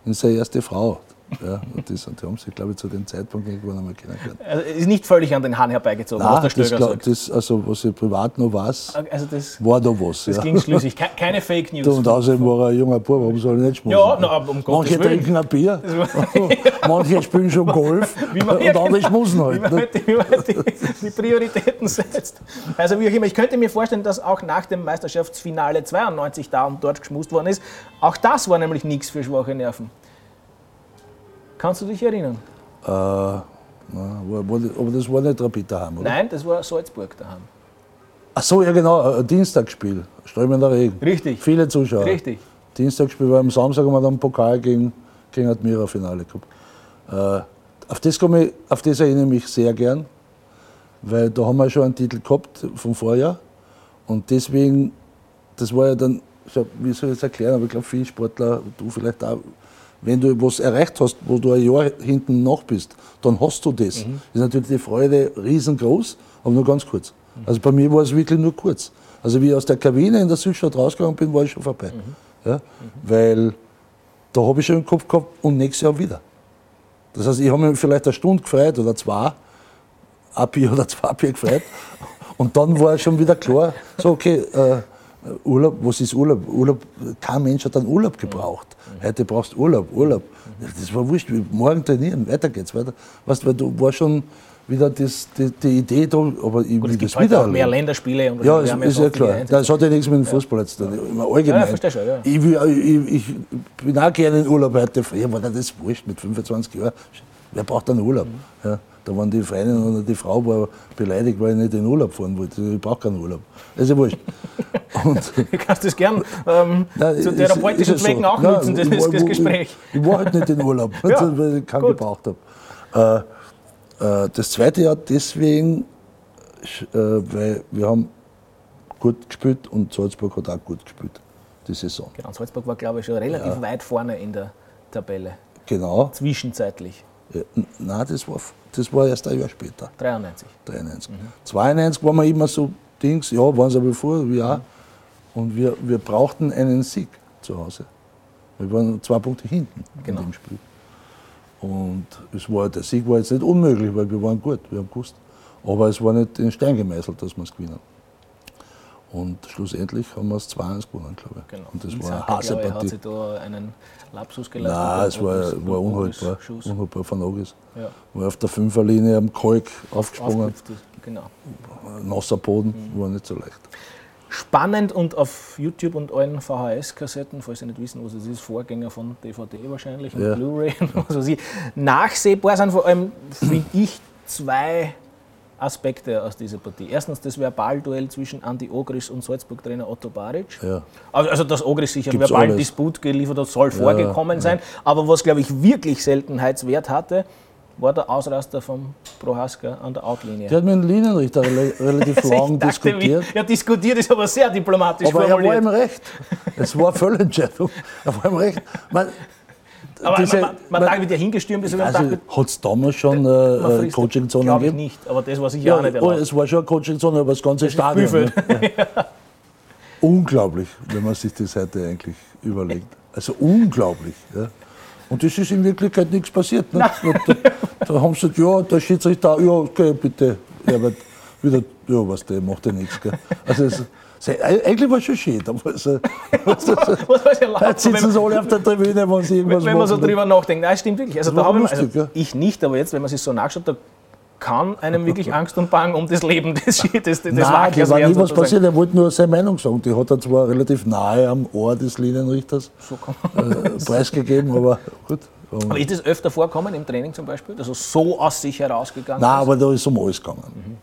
in seine erste Frau. Ja, und das, und die haben sich, glaube ich, zu dem Zeitpunkt irgendwann einmal kennengelernt. Also ist nicht völlig an den Hahn herbeigezogen, Nein, was der das, Stöger glaub, sagt. das, also was ich privat noch weiß, Also das, war da was. das ja. ging schlüssig. Ke- Keine Fake News. Und außerdem war er ein junger Bub, warum soll er nicht schmusen? Ja, na, um Gottes Manche Willen. trinken ein Bier, manche spielen schon Golf Wie und andere schmusen wie halt. man, ne? halt wie man halt die, die Prioritäten setzt. Also wie auch immer, ich könnte mir vorstellen, dass auch nach dem Meisterschaftsfinale 92 da und dort geschmust worden ist. Auch das war nämlich nichts für schwache Nerven. Kannst du dich erinnern? Äh, na, war, war, aber das war nicht Rapid daheim, oder? Nein, das war Salzburg daheim. Ach so, ja genau, ein Dienstagsspiel, strömender Regen. Richtig. Viele Zuschauer. Richtig. Dienstagsspiel war am Samstag haben wir dann Pokal gegen, gegen Admira Finale gehabt. Äh, auf, das komme ich, auf das erinnere ich mich sehr gern, weil da haben wir schon einen Titel gehabt vom Vorjahr und deswegen, das war ja dann, wie soll ich das erklären, aber ich glaube viele Sportler, du vielleicht auch, wenn du was erreicht hast, wo du ein Jahr hinten nach bist, dann hast du das. Mhm. Ist natürlich die Freude riesengroß, aber nur ganz kurz. Also bei mir war es wirklich nur kurz. Also wie ich aus der Kabine in der Südstadt rausgegangen bin, war ich schon vorbei. Mhm. Ja? Weil da habe ich schon im Kopf gehabt und nächstes Jahr wieder. Das heißt, ich habe mich vielleicht eine Stunde gefreut oder zwei, ein Bier oder zwei Bier gefreut. Und dann war schon wieder klar, so okay, äh, Urlaub, was ist Urlaub? Urlaub? Kein Mensch hat einen Urlaub gebraucht. Heute brauchst du Urlaub, Urlaub. Das war wurscht, morgen trainieren, weiter geht's, weiter. Weißt du, weil du war schon wieder das, die, die Idee da, aber ich Gut, will es gibt das wieder auch mehr. Länderspiele. Und Ja, ist, ist ja klar. Das hat ja nichts mit dem Fußball zu tun. Im Allgemein. Ja, verstehe schon, ja. ich, will, ich, ich bin auch gerne in Urlaub heute. Ja, war das wurscht mit 25 Jahren. Wer braucht einen Urlaub? Mhm. Ja, da waren die Freundin oder die Frau war beleidigt, weil ich nicht in Urlaub fahren wollte. Ich brauche keinen Urlaub. Ja wurscht. Und, Du kannst das gern ähm, Nein, zu therapeutischen ja Zwecken so. auch nutzen, das, ich das, wo- Gespräch. Ich, ich war halt nicht in Urlaub, Ja, weil ich keinen gut. gebraucht habe. Äh, äh, das zweite Jahr deswegen, äh, weil wir haben gut gespielt und Salzburg hat auch gut gespielt, die Saison. Genau, Salzburg war, glaube ich, schon relativ weit vorne in der Tabelle. Genau. Zwischenzeitlich. Ja, nein, das war, das war erst ein Jahr später, 93. 93. 92 waren wir immer so Dings, ja, waren sie aber vor, wie auch. Und wir, wir brauchten einen Sieg zu Hause. Wir waren zwei Punkte hinten Genau. in dem Spiel. Und es war, der Sieg war jetzt nicht unmöglich, weil wir waren gut, wir haben gewusst. Aber es war nicht in Stein gemeißelt, dass wir es gewinnen. Und schlussendlich haben wir es 2-1 gewonnen, glaube ich. Genau. Und das war eine harte ich, hat Partie. sich da einen Lapsus geleistet. Nein, es war, war unhaltbar. Ogus-Schuss. Unhaltbar von Ogis. Ja. War auf der Fünferlinie am Kalk aufgesprungen. Genau. Nasser Boden, war nicht so leicht. Spannend und auf YouTube und allen VHS-Kassetten, falls Sie nicht wissen, was es ist, Vorgänger von DVD wahrscheinlich und Ja. Blu-ray und was weiß ich, nachsehbar sind vor allem, finde ich, zwei Aspekte aus dieser Partie. Erstens das Verbalduell zwischen Andi Ogris und Salzburg-Trainer Otto Baric. Ja. Also, also dass Ogris sich einen verbalen. Disput geliefert hat, soll vorgekommen sein. Aber was, glaube ich, wirklich Seltenheitswert hatte, war der Ausraster von Prohaska an der Outlinie. Der hat mit dem Linienrichter rela- relativ lang Ich dachte, diskutiert. wie- Ja, diskutiert ist aber sehr diplomatisch Aber er war formuliert. im Recht. Es war eine Fehlentscheidung. Er war im Recht. Man, Aber diese- man, man, man, wie der hingestürmt ich also, hat es damals schon äh, Coaching-Zonen Glaube ich gegeben? nicht, aber das war sicher Ja, auch nicht oh, erlaubt. es war schon eine Coaching-Zone, aber das ganze Stadion. Büffel. Ne? Ja. Unglaublich, wenn man sich das heute eigentlich überlegt. Also unglaublich. Ja. Und das ist in Wirklichkeit nichts passiert. Ne? Da, da haben sie gesagt, ja, der Schiedsrichter, ja, okay, bitte, Herbert, wieder, ja, was der macht ja nichts. Gell. Also es, es, eigentlich war es schon schön. Was ich, Jetzt sitzen sie alle auf der Tribüne, wenn sie irgendwas wenn, man so machen. drüber nachdenkt. Nein, stimmt wirklich. Also, Das da habe ich, lustig, also, ja. ich nicht, aber jetzt, wenn man sich so nachschaut, da kann einem wirklich Angst und Bang um das Leben des, des, des, Nein, war nie was sozusagen. passiert. Er wollte nur seine Meinung sagen. Die hat er zwar relativ nahe am Ohr des Linienrichters So äh, preisgegeben, aber gut. Aber ist das öfter vorkommen im Training zum Beispiel, dass er so aus sich herausgegangen Nein, ist? aber da ist um alles gegangen.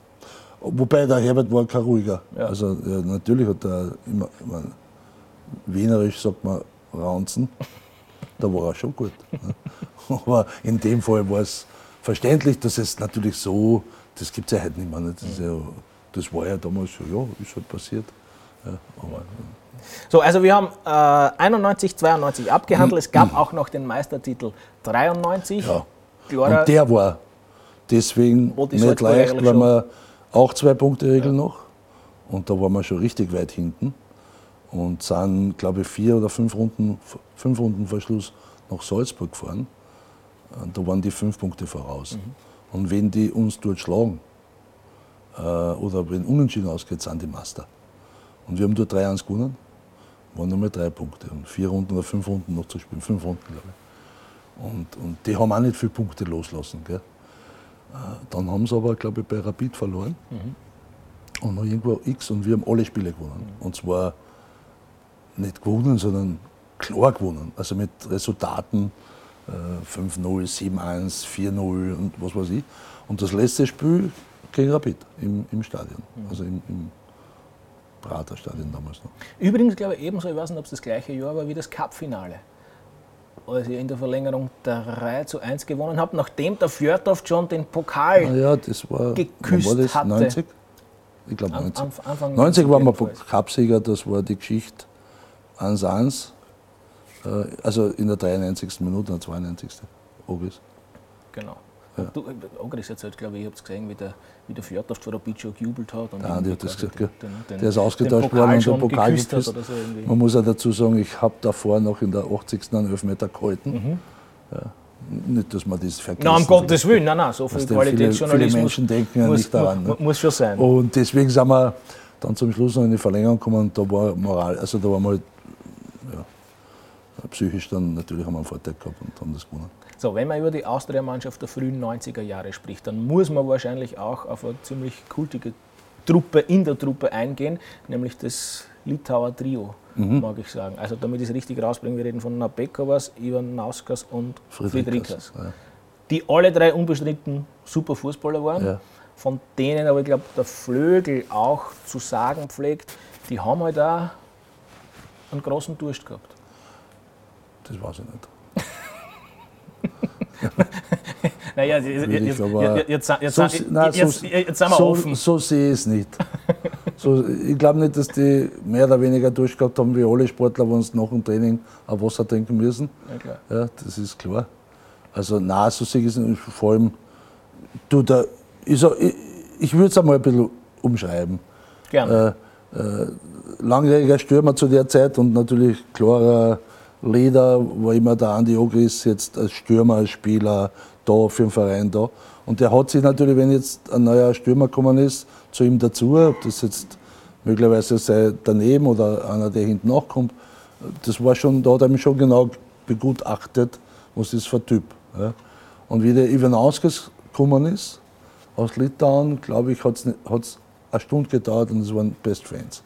Wobei der Herbert war kein ruhiger. Ja. Also ja, natürlich hat er immer, ich mein, wienerisch sagt man Raunzen, da war er schon gut. ne? Aber in dem Fall war es verständlich, dass es natürlich so, das gibt es ja heute nicht mehr. ne? Das, ja, das war ja damals schon, ja, ist halt passiert. Aber, So, also wir haben äh, 91, 92 abgehandelt. Es gab auch noch den Meistertitel 93. ja. Klarer- Und der war deswegen nicht leicht, weil wir auch zwei Punkte Regel noch. Und da waren wir schon richtig weit hinten. Und sind, glaube ich, vier oder fünf Runden, fünf Runden vor Schluss nach Salzburg gefahren. da waren die fünf Punkte voraus. Mhm. Und wenn die uns dort schlagen, äh, oder wenn unentschieden ausgeht, sind die Master. Und wir haben dort 3-1 gewonnen, waren nur mal drei Punkte. Und vier Runden oder fünf Runden noch zu spielen. Fünf Runden, glaube ich. Und, und die haben auch nicht viele Punkte loslassen. Gell? Äh, dann haben sie aber, glaube ich, bei Rapid verloren. Mhm. Und noch irgendwo X und wir haben alle Spiele gewonnen. Mhm. Und zwar nicht gewonnen, sondern klar gewonnen. Also mit Resultaten äh, 5-0, 7-1, 4-0 und was weiß ich. Und das letzte Spiel gegen Rapid im, im Stadion, mhm. also im, im Prater Stadion damals noch. Übrigens, glaube ich, ebenso, ich weiß nicht, ob es das gleiche Jahr war wie das Cup-Finale. Als ihr in der Verlängerung 3 zu 1 gewonnen habt, nachdem der Fjordhoff schon den Pokal ja, das war, geküsst war das, hatte. 90? Ich glaube 90. An, Anfang 90 waren wir Cupsieger, das war die Geschichte 1-1. Äh, also in der 93. Minute, in der 92. Ogris. Genau. Ja. Du, Ogris jetzt halt, glaube ich, ich habe es gesehen, wie der, wie der Fjordhoff vor der Bicho gejubelt hat. Und ja, die hat das gesagt, den, den, der ist ausgetauscht worden und der Pokal geküsst. So Man muss ja dazu sagen, ich habe davor noch in der 80. einen Elfmeter gehalten. Mhm. Ja. Nicht, dass man das vergisst. Nein, um Gottes Willen, nein, nein, so viel Qualitätsjournalismus. Viele, Menschen denken ja nicht daran. Ne? Muss schon sein. Und deswegen sind wir dann zum Schluss noch in die Verlängerung gekommen und da war Moral, also da waren wir halt psychisch dann natürlich haben wir einen Vorteil gehabt und haben das gewonnen. So, wenn man über die Austria-Mannschaft der frühen 90er Jahre spricht, dann muss man wahrscheinlich auch auf eine ziemlich kultige Truppe in der Truppe eingehen, nämlich das Litauer Trio, mhm. mag ich sagen. Also damit ich es richtig rausbringe, wir reden von Nabekovas, Ivan Nauskas und Friedrichs. Ja. Die alle drei unbestritten super Fußballer waren, ja. von denen aber ich glaube der Flögel auch zu sagen pflegt, die haben halt auch einen großen Durst gehabt. Das weiß ich nicht. naja, jetzt, jetzt, jetzt, jetzt, so, nein, jetzt, so, jetzt sind wir so, offen. So sehe ich es nicht. So, ich glaube nicht, dass die mehr oder weniger durchgehabt haben wie alle Sportler, wo uns nach dem Training auf Wasser trinken müssen. Ja, ja das ist klar. Also nein, so sehe ich es nicht. Vor allem, du, da, ich, so, ich, ich würde es einmal ein bisschen umschreiben. Gerne. Äh, äh, langjähriger Stürmer zu der Zeit und natürlich klarer Leder war immer der Andi Ogris jetzt als Stürmer, als Spieler da für den Verein da. Und der hat sich natürlich, wenn jetzt ein neuer Stürmer gekommen ist, zu ihm dazu, ob das jetzt möglicherweise sei daneben oder einer, der hinten nachkommt, das war schon, da hat er mich schon genau begutachtet, was ist für ein Typ. Ja. Und wie der Ivanauskas gekommen ist, aus Litauen, glaube ich, hat es eine Stunde gedauert und es waren Best Friends.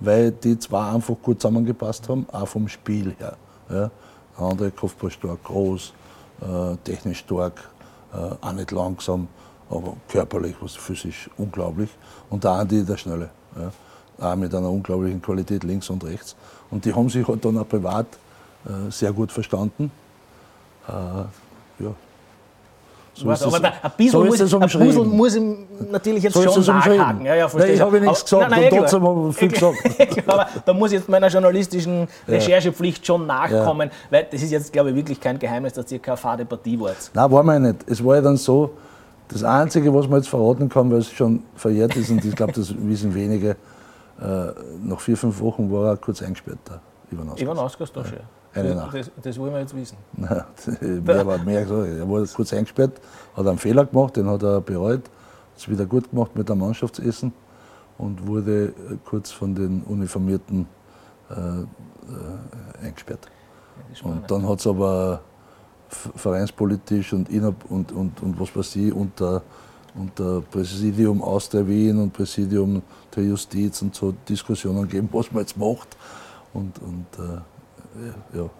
Weil die zwei einfach gut zusammengepasst haben, auch vom Spiel her. Ja. Der andere Kopfballstark, groß, äh, technisch stark, äh, auch nicht langsam, aber körperlich, was physisch unglaublich. Und der Andi, der Schnelle. Ja. Auch mit einer unglaublichen Qualität links und rechts. Und die haben sich halt dann auch privat äh, sehr gut verstanden. Äh, ja. So was, aber da, ein bisschen, so muss, ein bisschen muss ihm natürlich jetzt so schon nachhaken. Ja, ja, nein, ich habe nichts gesagt nein, nein, und trotzdem habe ich viel gesagt. aber da muss ich jetzt meiner journalistischen Recherchepflicht schon nachkommen, ja. weil das ist jetzt, glaube ich, wirklich kein Geheimnis, dass ihr keine fade Partie wart. Nein, war mir nicht. Es war ja dann so, das Einzige, was man jetzt verraten kann, weil es schon verjährt ist, und ich glaube, das wissen wenige, äh, nach vier, fünf Wochen war er kurz eingesperrt, der Ivan Ausgas. Ivan Ausgas, da schon. Eine Nacht. Das, das wollen wir jetzt wissen. Nein, mehr war mehr so. Er wurde kurz eingesperrt, hat einen Fehler gemacht, den hat er bereut, hat es wieder gut gemacht mit dem Mannschaftsessen und wurde kurz von den Uniformierten äh, äh, eingesperrt. Und dann hat es aber vereinspolitisch und, und, und, und was weiß ich, unter, unter Präsidium aus der Wien und Präsidium der Justiz und so Diskussionen gegeben, was man jetzt macht. Und, und äh, ja, ja,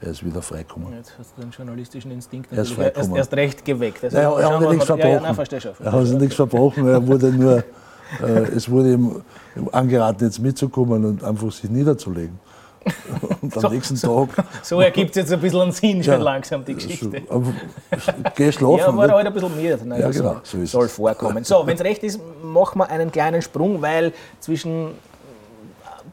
er ist wieder freigekommen. Jetzt hast du den journalistischen Instinkt er ist erst, erst, recht geweckt. Also ja, er, hat nichts verbrochen. Ja, nein, er hat nichts verbrochen, er wurde nur, äh, es wurde ihm angeraten, jetzt mitzukommen und einfach sich niederzulegen. Und am so, nächsten Tag. So ergibt es jetzt ein bisschen einen Sinn schon ja, langsam, die Geschichte. So, geh schlafen. Ja, war halt ein bisschen müde. Nein, ja, genau. So soll vorkommen. So, wenn es recht ist, machen wir einen kleinen Sprung, weil zwischen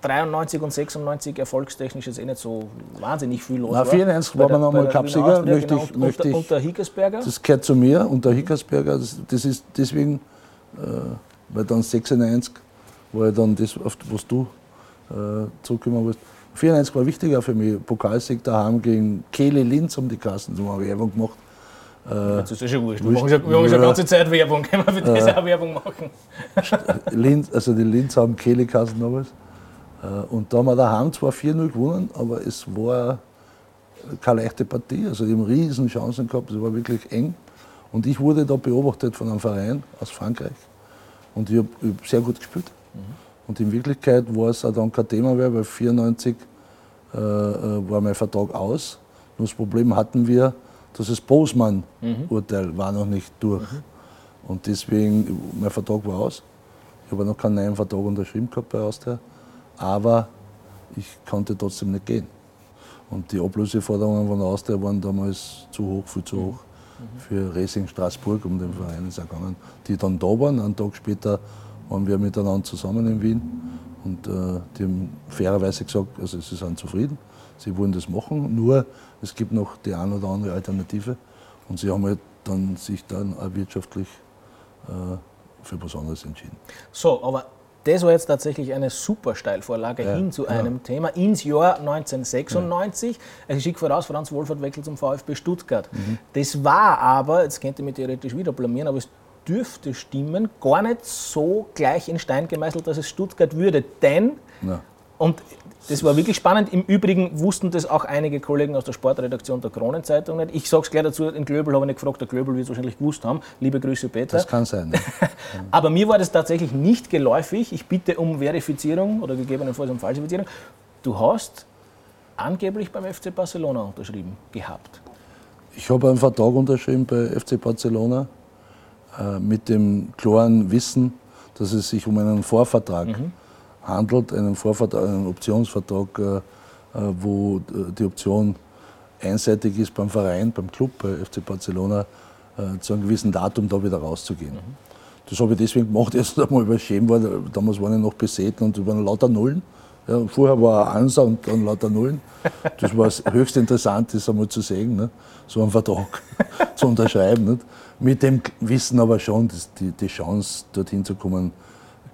93 und 96 erfolgstechnisch jetzt eh nicht so wahnsinnig viel los Na, 94 war, man nochmal Cupsieger, möchte genau, ich. Möchte unter, unter Hickersberger? Das gehört zu mir, unter Hickersberger. Das, das ist deswegen, äh, weil dann 96 war ja dann das, auf was du äh, zurückgekommen bist, 94 war wichtiger für mich. Pokalsieg daheim gegen Kehli Linz um die Kassen, so habe ich Werbung gemacht. Äh, das ist ja schon wurscht. Wir machen schon, wir machen schon ja. ganze Zeit Werbung, können wir für das äh, auch Werbung machen. Linz, also die Linz haben Kehli Kassen damals. Äh, und da haben wir daheim zwar 4-0 gewonnen, aber es war keine leichte Partie. Also die haben riesen Chancen gehabt, es war wirklich eng. Und ich wurde da beobachtet von einem Verein aus Frankreich. Und ich habe hab sehr gut gespielt. Mhm. Und in Wirklichkeit war es auch dann kein Thema mehr, weil 1994 äh, äh, war mein Vertrag aus. Nur das Problem hatten wir, dass das Bosman-Urteil mhm. war noch nicht durch. Mhm. Und deswegen, mein Vertrag war aus. Ich habe noch keinen neuen Vertrag unterschrieben gehabt bei Austria. Aber ich konnte trotzdem nicht gehen. Und die Ablöseforderungen von Austria waren damals zu hoch, viel zu hoch für Racing Straßburg, um den Verein ist gegangen, die dann da waren. Einen Tag später waren wir miteinander zusammen in Wien und äh, die haben fairerweise gesagt, also sie sind zufrieden, sie wollen das machen, nur es gibt noch die eine oder andere Alternative und sie haben halt dann sich dann auch wirtschaftlich äh, für was anderes entschieden. So, aber das war jetzt tatsächlich eine super Steilvorlage ja, hin zu einem ja. Thema ins Jahr 1996. Ja. Also ich schicke voraus, Franz Wohlfahrt wechselt zum VfB Stuttgart. Mhm. Das war aber, jetzt könnte ich mich theoretisch wieder blamieren, aber es dürfte stimmen, gar nicht so gleich in Stein gemeißelt, dass es Stuttgart würde. Denn, und das war wirklich spannend. Im Übrigen wussten das auch einige Kollegen aus der Sportredaktion der Kronenzeitung nicht. Ich sage es gleich dazu, den Glöbel habe ich nicht gefragt, der Glöbel wird es wahrscheinlich gewusst haben. Liebe Grüße, Peter. Das kann sein. Aber mir war das tatsächlich nicht geläufig. Ich bitte um Verifizierung oder gegebenenfalls um Falsifizierung. Du hast angeblich beim FC Barcelona unterschrieben gehabt. Ich habe einen Vertrag unterschrieben bei FC Barcelona äh, mit dem klaren Wissen, dass es sich um einen Vorvertrag mhm. Handelt, einen, Vorvertrag, einen Optionsvertrag, äh, äh, wo die Option einseitig ist beim Verein, beim Club, bei FC Barcelona, zu einem gewissen Datum da wieder rauszugehen. Mhm. Das habe ich deswegen gemacht, erst einmal, schön war, damals waren ich noch besäten und waren lauter Nullen. Ja, vorher war ein Einser und dann lauter Nullen. Das war höchst interessant, das einmal zu sehen, ne? so einen Vertrag zu unterschreiben. Nicht? Mit dem Wissen aber schon, dass die, die Chance, dorthin zu kommen,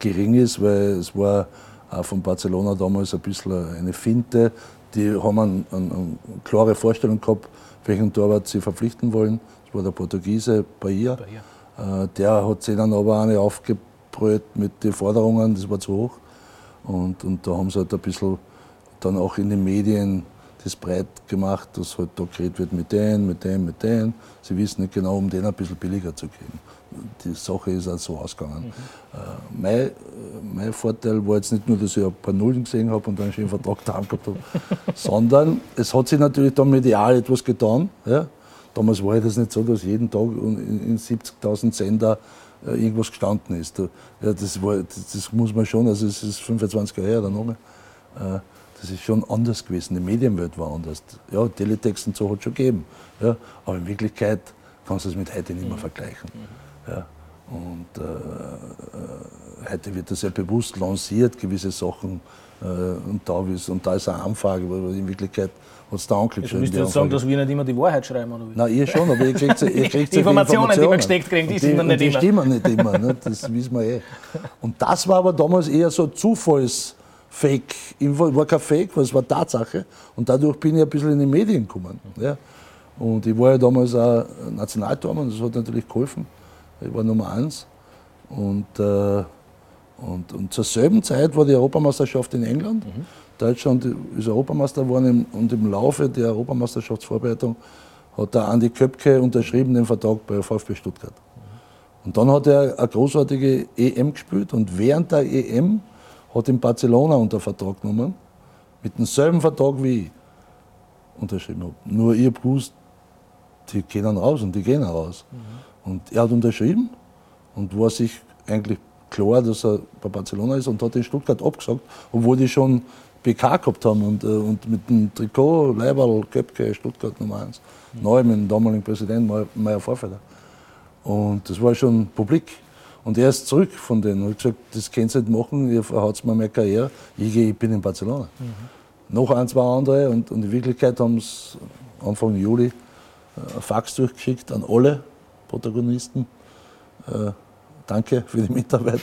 gering ist, weil es war auch von Barcelona damals ein bisschen eine Finte. Die haben eine, eine, eine klare Vorstellung gehabt, welchen Torwart sie verpflichten wollen. Das war der Portugiese Bahia. Bahia. Äh, der hat sich dann aber eine aufgebrüllt mit den Forderungen, das war zu hoch. Und, und da haben sie halt ein bisschen dann auch in den Medien das breit gemacht, dass halt da geredet wird mit denen, mit dem, mit denen. Sie wissen nicht genau, um den ein bisschen billiger zu kriegen. Die Sache ist auch so ausgegangen. Mhm. Äh, mein, mein, Vorteil war jetzt nicht nur, dass ich ein paar Nullen gesehen habe und einen schönen Vertrag da gehabt habe, sondern es hat sich natürlich dann medial etwas getan. Ja? Damals war das nicht so, dass jeden Tag in, in 70.000 Sender äh, irgendwas gestanden ist. Ja, das, war, das, muss man schon, also es ist 25 Jahre her oder noch mehr. Äh, das ist schon anders gewesen. Die Medienwelt war anders. Ja, Teletext und so hat es schon gegeben. Ja, aber in Wirklichkeit kannst du es mit heute nicht mehr vergleichen. Ja, und äh, äh, heute wird das ja bewusst lanciert, gewisse Sachen. Äh, und, da ist, und da ist eine Anfrage, aber in Wirklichkeit hat es da angeklickt. Also willst du jetzt sagen, dass wir nicht immer die Wahrheit schreiben? Oder wie? Nein, ihr schon, aber ihr kriegt, ihr kriegt die Informationen, die wir gesteckt kriegen, die, die sind dann nicht die immer. Die stimmen nicht immer, ne? das wissen wir eh. Und das war aber damals eher so Zufalls- Fake, war kein Fake, weil es war Tatsache. Und dadurch bin ich ein bisschen in die Medien gekommen. Ja. Und ich war ja damals auch Nationaltormann, das hat natürlich geholfen. Ich war Nummer eins. Und, äh, und, und zur selben Zeit war die Europameisterschaft in England. Mhm. Deutschland ist Europameister geworden und im Laufe der Europameisterschaftsvorbereitung hat der Andi Köpke unterschrieben den Vertrag bei VfB Stuttgart. Mhm. Und dann hat er eine großartige EM gespielt und während der EM hat in Barcelona unter Vertrag genommen, mit demselben Vertrag wie ich unterschrieben habe. Nur habe gewusst, die gehen dann raus und die gehen raus. Mhm. Und er hat unterschrieben und war sich eigentlich klar, dass er bei Barcelona ist und hat in Stuttgart abgesagt, obwohl die schon PK gehabt haben und, äh, und mit dem Trikot, Leiberl, Köpke, Stuttgart Nummer 1, mhm. neu mit dem damaligen Präsidenten Meyer Vorfelder. Und das war schon publik. Und er ist zurück von denen und hat gesagt, das könnt ihr nicht machen, ihr verhaut mir meine Karriere, ich, ich bin in Barcelona. Mhm. Noch ein, zwei andere und, und in Wirklichkeit haben sie Anfang Juli äh, ein Fax durchgeschickt an alle Protagonisten. Äh, danke für die Mitarbeit.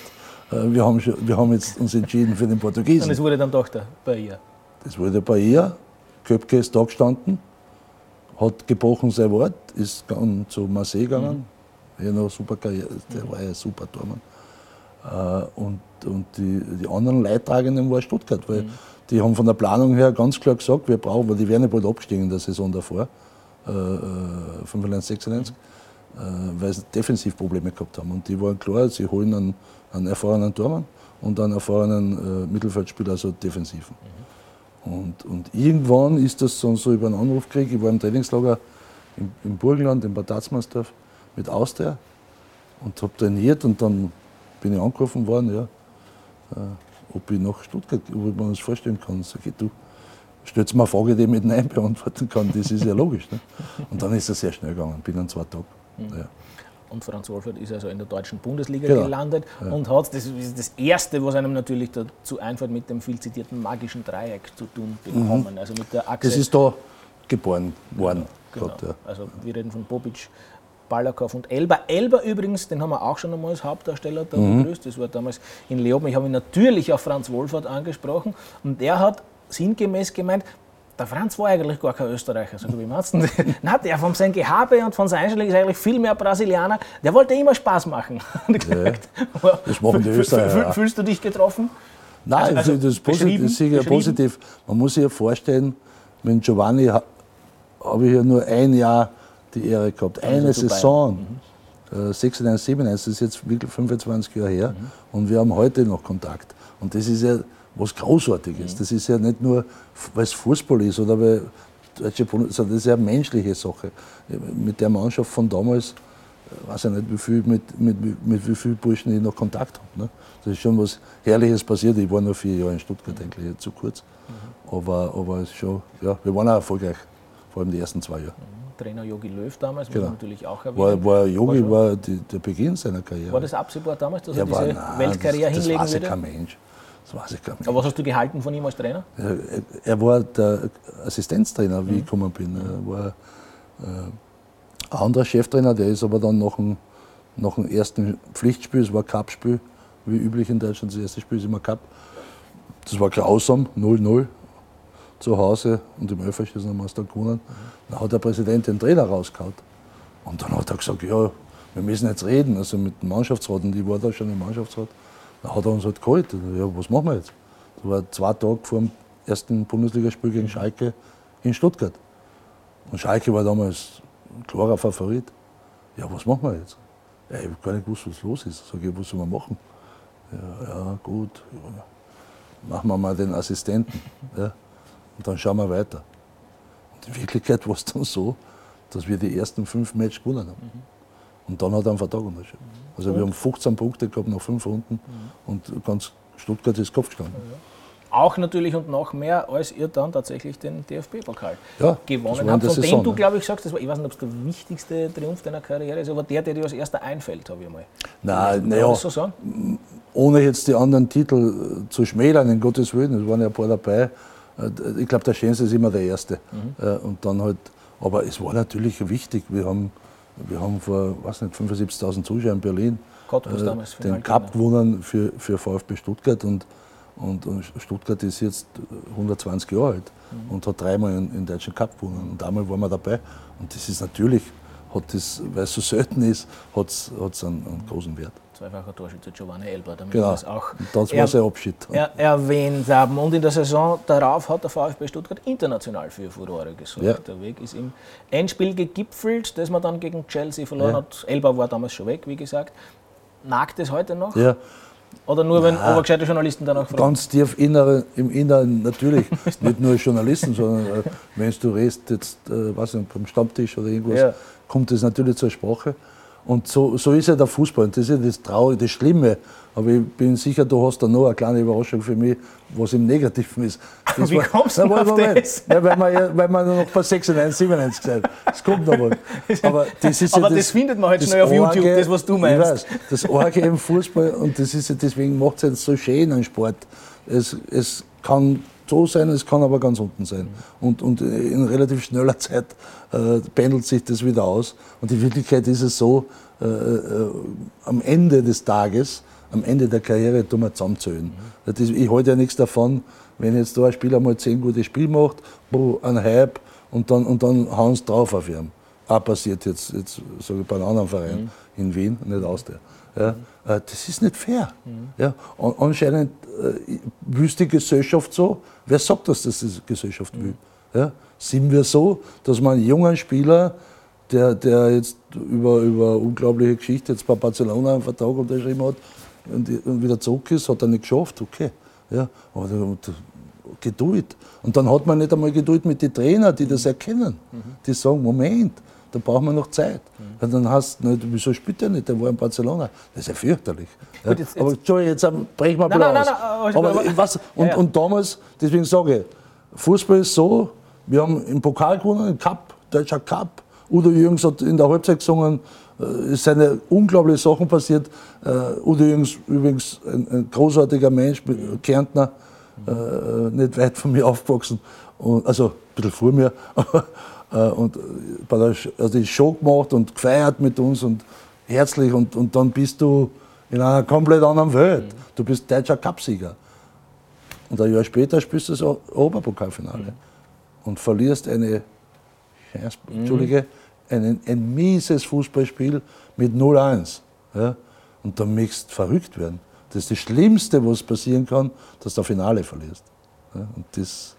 Äh, wir, haben schon, wir haben jetzt uns entschieden für den Portugiesen. Und es wurde dann doch der Bayer. Das wurde bei ihr. Köpke ist da gestanden, hat gebrochen sein Wort, ist zu Marseille gegangen. Mhm. Ja, noch super Karriere, der war ja super Tormann. Äh, und und die, die anderen Leidtragenden war Stuttgart, weil mhm. die haben von der Planung her ganz klar gesagt, wir brauchen, weil die wären ja bald abgestiegen in der Saison davor, äh, 95, 96, mhm. Äh, weil sie Defensivprobleme gehabt haben. Und die waren klar, sie holen einen, einen erfahrenen Tormann und einen erfahrenen äh, Mittelfeldspieler, also defensiven. Mhm. Und, und irgendwann ist das so, so über einen Anruf gekriegt, ich war im Trainingslager im, im Burgenland, in Bad Tatzmannsdorf, mit Austria und habe trainiert und dann bin ich angerufen worden, ja, äh, ob ich nach Stuttgart, ob ich mir das vorstellen kann. Sag ich, du, stellst mir eine Frage, die ich mit Nein beantworten kann. Das ist ja logisch. Ne? Und dann ist es sehr schnell gegangen, binnen zwei Tagen. Mhm. Ja. Und Franz Wolfert ist also in der deutschen Bundesliga genau. gelandet ja. und hat, das ist das Erste, was einem natürlich dazu einfällt, mit dem viel zitierten magischen Dreieck zu tun bekommen. Mhm. Also mit der Achse. Das ist da geboren worden. Genau. Gott, ja. Also wir reden von Bobic, Balakov und Elba. Elba übrigens, den haben wir auch schon einmal als Hauptdarsteller da mhm. begrüßt. Das war damals in Leoben. Ich habe ihn natürlich auf Franz Wohlfahrt angesprochen und der hat sinngemäß gemeint, der Franz war eigentlich gar kein Österreicher, so wie meinst du? Nein, der von seinem Gehabe und von seiner Einstellung ist eigentlich viel mehr Brasilianer. Der wollte immer Spaß machen. Ja, das machen die Österreicher. Fühlst du dich getroffen? Nein, also, also das, ist positiv, das ist ja positiv. Man muss sich ja vorstellen, mit Giovanni habe ich ja nur ein Jahr die Ehre gehabt. Also Eine Saison, mhm. 96, 97, das ist jetzt wirklich 25 Jahre her mhm. und wir haben heute noch Kontakt. Und das ist ja was Großartiges. Mhm. Das ist ja nicht nur, weil es Fußball ist oder weil deutsche sondern das ist ja eine menschliche Sache. Mit der Mannschaft von damals, äh, weiß ich nicht, wie viel, mit, mit, mit, wie vielen Burschen ich noch Kontakt habe. Ne? Das ist schon was Herrliches passiert. Ich war nur vier Jahre in Stuttgart, eigentlich zu kurz. Mhm. Aber, aber schon, ja, wir waren auch erfolgreich, vor allem die ersten zwei Jahre. Mhm. Trainer Jogi Löw damals, genau. natürlich auch erwähnen. War, war Yogi war, war die, der Beginn seiner Karriere. War das absehbar damals, dass er diese nein, Weltkarriere das, hinlegen das würde? Kein Mensch. Das weiß ich kein Mensch. Aber was hast du gehalten von ihm als Trainer? Er, er war der Assistenztrainer, wie mhm. ich gekommen bin. Er war äh, ein anderer Cheftrainer, der ist aber dann nach dem, nach dem ersten Pflichtspiel, es war Cup-Spiel, wie üblich in Deutschland, das erste Spiel ist immer Cup. Das war grausam, 0-0 zu Hause und im Elferschießen haben wir es dann gewonnen. Dann hat der Präsident den Trainer rausgehauen. Und dann hat er gesagt, ja, wir müssen jetzt reden, also mit dem Mannschaftsrat. Und ich war da schon im Mannschaftsrat. Dann hat er uns halt geholt. Ja, was machen wir jetzt? Das war zwei Tage vor dem ersten Bundesligaspiel gegen Schalke in Stuttgart. Und Schalke war damals ein klarer Favorit. Ja, was machen wir jetzt? Ja, ich habe gar nicht gewusst, was los ist. Sag ich, was soll man machen? Ja, ja gut, ja, machen wir mal den Assistenten. Ja. Und dann schauen wir weiter. Und in Wirklichkeit war es dann so, dass wir die ersten fünf Matches gewonnen haben. Mhm. Und dann hat er einen Vertrag unterschrieben. Also wir haben 15 Punkte gehabt nach fünf Runden mhm. und ganz Stuttgart ist Kopf gestanden. Auch natürlich und noch mehr, als ihr dann tatsächlich den DFB-Pokal ja, gewonnen habt. Von Saison, dem du, glaube ich, sagst, das war, ich weiß nicht, ob es der wichtigste Triumph deiner Karriere ist, aber der, der dir als erster einfällt, habe ich mal. Nein, naja, so ohne jetzt die anderen Titel zu schmälern, in Gottes Willen, es waren ja ein paar dabei, äh, ich glaube, der schönste ist immer der erste. Mhm. Äh, und dann halt, aber es war natürlich wichtig. Wir haben, wir haben vor, was nicht, 75.000 Zuschauern in Berlin Cottbus äh, damals den Cup gewonnen für, für VfB Stuttgart und, und, und, Stuttgart ist jetzt 120 Jahre alt mhm. und hat dreimal in, in deutschen Cup gewonnen. Und einmal waren wir dabei. Und das ist natürlich, hat das, weil es so selten ist, hat es einen, einen großen Wert zweifacher Torschütze Giovanni Elber, damit genau. das auch das war sein Abschied. Er, erwähnt haben. Und in der Saison darauf hat der VfB Stuttgart international für Furore gesorgt. Ja. Der Weg ist im Endspiel gegipfelt, das man dann gegen Chelsea verloren ja. hat. Elber war damals schon weg, wie gesagt. Nagt es heute noch? Ja. Oder nur, wenn aber gescheite Journalisten danach fragen? Ganz tief innere, im Inneren natürlich. nicht nur Journalisten, sondern äh, wenn du redest, jetzt, äh, was nicht, beim Stammtisch oder irgendwas, ja. Kommt das natürlich zur Sprache. Und so, so ist ja der Fußball. Und das ist ja das Traurige, das Schlimme. Aber ich bin sicher, du hast da noch eine kleine Überraschung für mich, was im Negativen ist. Das Wie war, kommst du na, auf das? Ja, weil, man, weil man noch bei 96, 97 gesagt Das kommt noch mal. Aber das, ist Aber ja das, das findet man halt schnell auf YouTube, das, was du meinst. Ich weiß, das Orge im Fußball, und das ist ja, deswegen macht es jetzt so schön an Sport. Es, es kann so sein, es kann aber ganz unten sein. Und, und in relativ schneller Zeit äh, pendelt sich das wieder aus. Und in Wirklichkeit ist es so, äh, äh, am Ende des Tages am Ende der Karriere tun wir zusammenzählen. Mhm. Ich halte ja nichts davon, wenn jetzt da ein Spieler mal zehn gute Spiele macht, boah, ein Hype und dann, und dann hauen sie drauf auf ihn. Auch passiert jetzt, jetzt sage ich bei einem anderen Verein mhm. in Wien, nicht aus der. Ja, äh, das ist nicht fair. Ja, anscheinend äh, wüsste die Gesellschaft so. Wer sagt das, dass die Gesellschaft will? Ja, sind wir so, dass man einen jungen Spieler, der, der jetzt über, über unglaubliche Geschichte jetzt bei Barcelona einen Vertrag unterschrieben hat und, und wieder zurück ist, hat er nicht geschafft, okay. Ja, aber Geduld. Und dann hat man nicht einmal Geduld mit den Trainern, die das erkennen. Die sagen, Moment, da brauchen wir noch Zeit. Mhm. Und dann hast du, wieso spielt er nicht? Der war in Barcelona. Das ist ja fürchterlich. Ja. Gut, jetzt, aber Entschuldigung, jetzt brechen wir ein bisschen nein, nein, aber, aber was, und, ja, ja. und damals, deswegen sage ich, Fußball ist so, wir haben im Pokal gewonnen, im Cup, Deutscher Cup. Udo Jürgens hat in der Halbzeit gesungen, äh, es sind ja unglaubliche Sachen passiert. Uh, Udo Jürgens übrigens ein, ein großartiger Mensch, Kärntner, uh, nicht weit von mir aufgewachsen, und, also ein bisschen vor mir. und bei der, also die Show gemacht und gefeiert mit uns und herzlich und, und dann bist du in einer komplett anderen Welt. Mhm. Du bist deutscher Cupsieger. Und ein Jahr später spielst du das Oberpokalfinale mhm. und verlierst eine, Entschuldige, ein, ein mieses Fußballspiel mit 0-1. Ja? Und dann möchtest du verrückt werden. Das ist das Schlimmste, was passieren kann, dass du das Finale verlierst. Ja? Und das,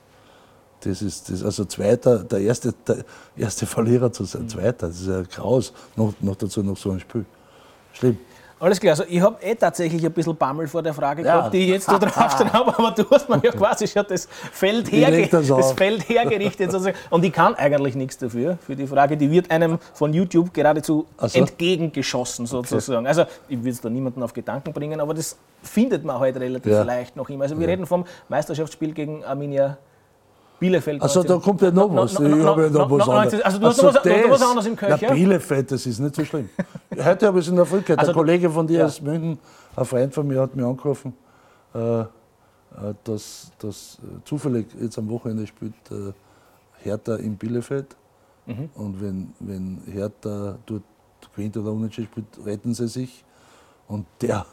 das ist das, also Zweiter, der erste, der erste Verlierer zu sein, Zweiter, das ist ja graus, noch, noch dazu noch so ein Spiel. Schlimm. Alles klar, also ich habe eh tatsächlich ein bisschen Bammel vor der Frage ja. gehabt, die ich jetzt da draufstehen habe, aber du hast mir ja quasi schon das Feld, herge das, das Feld hergerichtet. Sozusagen. Und ich kann eigentlich nichts dafür, für die Frage, die wird einem von YouTube geradezu so. entgegengeschossen sozusagen. Okay. Also ich will es da niemanden auf Gedanken bringen, aber das findet man halt relativ ja. leicht noch immer. Also wir ja. reden vom Meisterschaftsspiel gegen Arminia Bielefeld. Also da kommt ja noch was. ich habe ja noch was anderes. Also du hast also was, was anderes im Köcher? Na, Bielefeld, das ist nicht so schlimm. Heute habe ich es in der Früh gehört. Also, der Kollege von dir aus München, ein Freund von mir hat mich angerufen, äh, äh dass, dass äh, zufällig jetzt am Wochenende spielt Hertha in Bielefeld. Mhm. Und wenn, wenn Hertha dort gewinnt oder unentschieden spielt, retten sie sich. Und der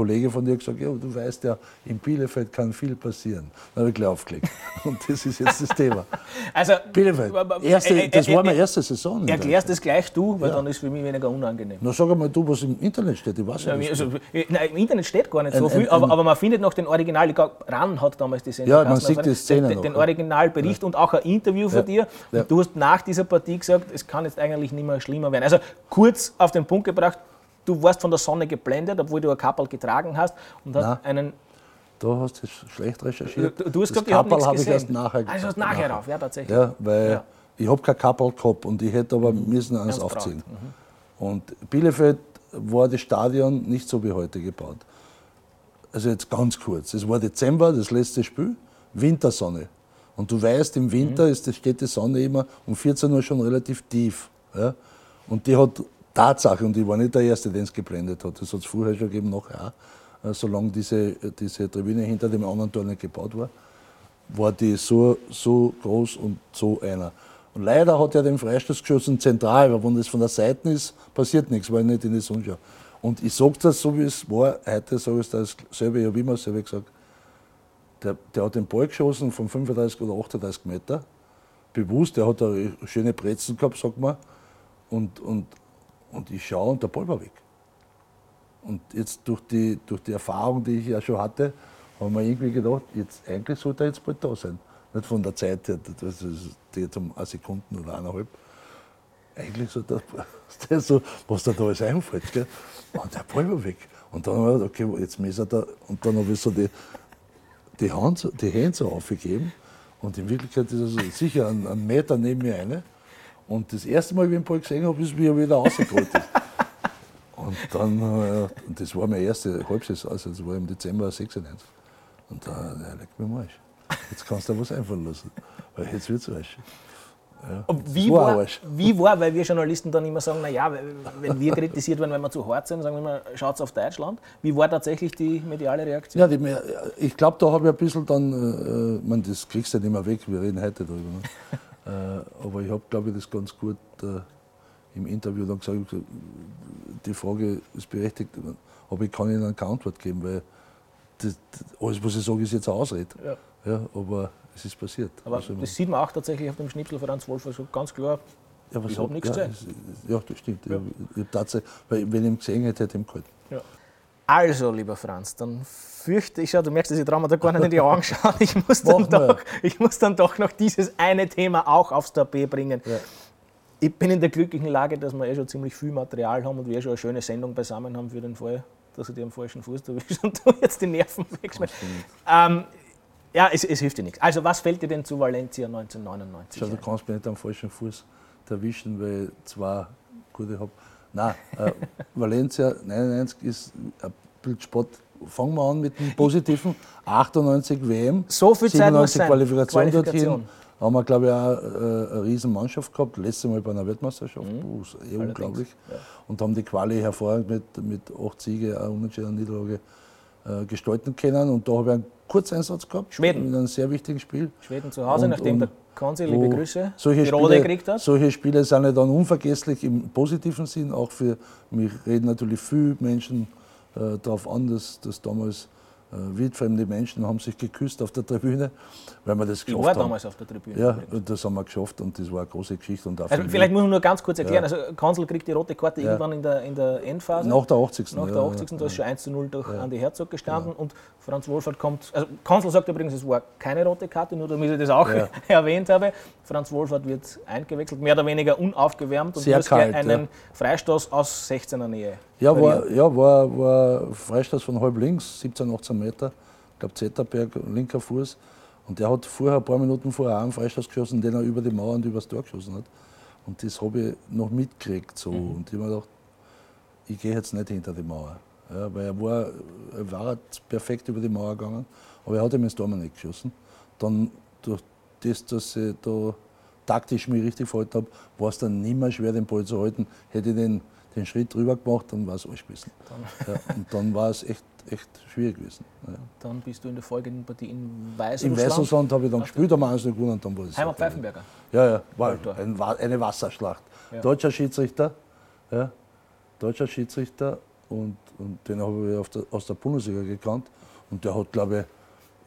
Kollege von dir gesagt, ja, du weißt ja, in Bielefeld kann viel passieren. Dann habe ich gleich aufgelegt. Und das ist jetzt das Thema. Also, Bielefeld, erste, äh, äh, das war meine erste Saison. Erklärst das gleich du, weil ja. dann ist es für mich weniger unangenehm. Na sag mal du, was im Internet steht. Ich weiß ja, nicht. Also, nein, Im Internet steht gar nicht so ein, viel, ein, aber, aber, man findet noch den Original, ich glaube, RAN hat damals die Sendung. Ja, man sieht die Szene Den, den Originalbericht ja. und auch ein Interview von dir. Und du hast nach dieser Partie gesagt, es kann jetzt eigentlich nicht mehr schlimmer werden. Also kurz auf den Punkt gebracht, du warst von der Sonne geblendet, obwohl du ein Kappel getragen hast und hast einen da hast du schlecht recherchiert. Du, du hast gesagt, das Kappel habe ich erst nachher Also hast nachher drauf, ja, tatsächlich. Ja, weil ja. ich habe kein Kappel gehabt und ich hätte aber müssen eins Ganz aufziehen. Mhm. Und Bielefeld war das Stadion nicht so wie heute gebaut. Also jetzt ganz kurz. Es war Dezember, das letzte Spiel, Wintersonne. Und du weißt, im Winter mhm. ist, steht die Sonne immer um 14 Uhr schon relativ tief. Ja? Und die hat Tatsache, und ich war nicht der Erste, den es geblendet hat, das hat es vorher schon gegeben, nachher auch, äh, solange diese, diese Tribüne hinter dem anderen Tor nicht gebaut war, war die so, so groß und so einer. Und leider hat er den Freistoß geschossen zentral, weil wenn das von der Seite ist, passiert nichts, weil nicht in die Sonne Und ich sage das so, wie es war, heute sage ich das selber, ich habe immer selber gesagt, der, der hat den Ball geschossen von 35 oder 38 Meter, bewusst, der hat eine schöne Brezen gehabt, sagt man, und, und und ich schaue und der Ball war weg. Und jetzt durch die, durch die Erfahrung, die ich ja schon hatte, haben wir irgendwie gedacht, jetzt, eigentlich sollte er jetzt bald da sein. Nicht von der Zeit her, das ist jetzt um eine Sekunden oder eineinhalb. Eigentlich so, das, das so, was da alles einfällt. Gell? Und der Ball war weg. Und dann haben wir gedacht, okay, jetzt müssen da. Und dann habe ich so die, die, Hand, die Hände so aufgegeben. Und in Wirklichkeit ist er so sicher einen, einen Meter neben mir eine. Und das erste Mal, wie ich den Ball gesehen habe, ist, wie er wieder rausgeholt ist. und dann, äh, das war meine erste Halbsaison, also das war im Dezember 96. Und da, ja, leck mir mal Jetzt kannst du dir was einfallen lassen. Weil jetzt wird es Arsch. Ja, wie, war, war wie war, weil wir Journalisten dann immer sagen, naja, wenn wir kritisiert werden, wenn wir zu hart sind, sagen wir mal, schaut auf Deutschland. Wie war tatsächlich die mediale Reaktion? Ja, die, ich glaube, da habe ich ein bisschen dann, äh, man, das kriegst du ja nicht mehr weg, wir reden heute darüber. Ne? Äh, aber ich habe, glaube ich, das ganz gut äh, im Interview dann gesagt, die Frage ist berechtigt, aber ich kann Ihnen keine Antwort geben, weil das, alles, was ich sage, ist jetzt eine Ausrede. Ja. Ja, aber es ist passiert. Aber also das sieht man auch tatsächlich auf dem Schnipsel Franz Wolf, also ganz klar, ja, ich habe nichts ja, gesehen. Ja, das stimmt. Ja. Ich, ich tatsächlich, weil, wenn ich ihn gesehen hätte, hätte ich ihn gehalten. Ja. Also, lieber Franz, dann fürchte ich, ja, du merkst, dass ich traue mir da gar nicht in die Augen schauen. Ich muss, dann doch, ich muss dann doch noch dieses eine Thema auch aufs Tapet bringen. Ja. Ich bin in der glücklichen Lage, dass wir eh schon ziemlich viel Material haben und wir eh schon eine schöne Sendung beisammen haben für den Fall, dass ich dir am falschen Fuß erwische und du jetzt die Nerven wegschmeißt. Ähm, ja, es, es, hilft dir nichts. Also, was fällt dir denn zu Valencia 1999? Schau, du kannst mich nicht am falschen Fuß erwischen, weil ich zwei gute habe. Nein, äh, Valencia 99 ist ein Bildsport. Fangen wir an mit dem Positiven. 98 WM, so viel 97 Qualifikation, Qualifikation dorthin. Haben wir, glaube ich, auch äh, eine riesen Mannschaft gehabt. Letztes Mal bei einer Weltmeisterschaft. Mhm. Eh unglaublich. Ja. Und haben die Quali hervorragend mit, mit acht Siege, eine unentschiedene Niederlage äh, gestalten können. Und da habe ich einen Kurzeinsatz gehabt. Schweden. In einem sehr wichtigen Spiel. Schweden zu Hause, und, nachdem der Konzi, liebe Grüße, solche die Rode gekriegt hat. Solche Spiele sind ja dann unvergesslich im positiven Sinn. Auch für mich reden natürlich viele Menschen äh, darauf an, dass, dass damals wildfremde Menschen haben sich geküsst auf der Tribüne, weil wir das geschafft ich war haben. damals auf der Tribüne. Ja, das haben wir geschafft und das war eine große Geschichte. Und also vielleicht muss man nur ganz kurz erklären, ja. also Kanzel kriegt die rote Karte ja. irgendwann in der, in der Endphase. Nach der 80. Nach der 80. Ja, da ist schon 1 zu 0 durch Andi Herzog gestanden und Franz Wohlfahrt kommt, also Kanzel sagt übrigens, es war keine rote Karte, nur damit ich das auch erwähnt habe. Franz Wohlfahrt wird eingewechselt, mehr oder weniger unaufgewärmt und Sehr kalt, einen Freistoß aus 16er Nähe. Ja, war, ja war, war Freistoß von halb links, 17, 18 Meter glaube Zetterberg, linker Fuß. Und der hat vorher, ein paar Minuten vorher auch einen Freistoß geschossen, den er über die Mauer und übers Tor geschossen hat. Und das habe ich noch mitgekriegt. So. Mhm. Und ich habe mir gedacht, ich gehe jetzt nicht hinter die Mauer. Ja, weil er war, er war perfekt über die Mauer gegangen, aber er hat ihm ins Tor nicht geschossen. Dann durch das, dass ich da taktisch mich richtig verhalten habe, war es dann nicht mehr schwer, den Ball zu halten. Hätte ich den, den Schritt rüber gemacht, dann war es alles gewesen. Ja, und dann war es echt echt schwierig gewesen. Ja. Dann bist du in der folgenden Partie in Weißrussland. In Weißrussland habe ich dann gespielt, haben wir eins gewonnen und dann war es. Heimat Pfeifenberger. Ja, ja, war ein, eine Wasserschlacht. Ja. Deutscher Schiedsrichter, ja, deutscher Schiedsrichter und, und den habe ich der, aus der Bundesliga gekannt und der hat, glaube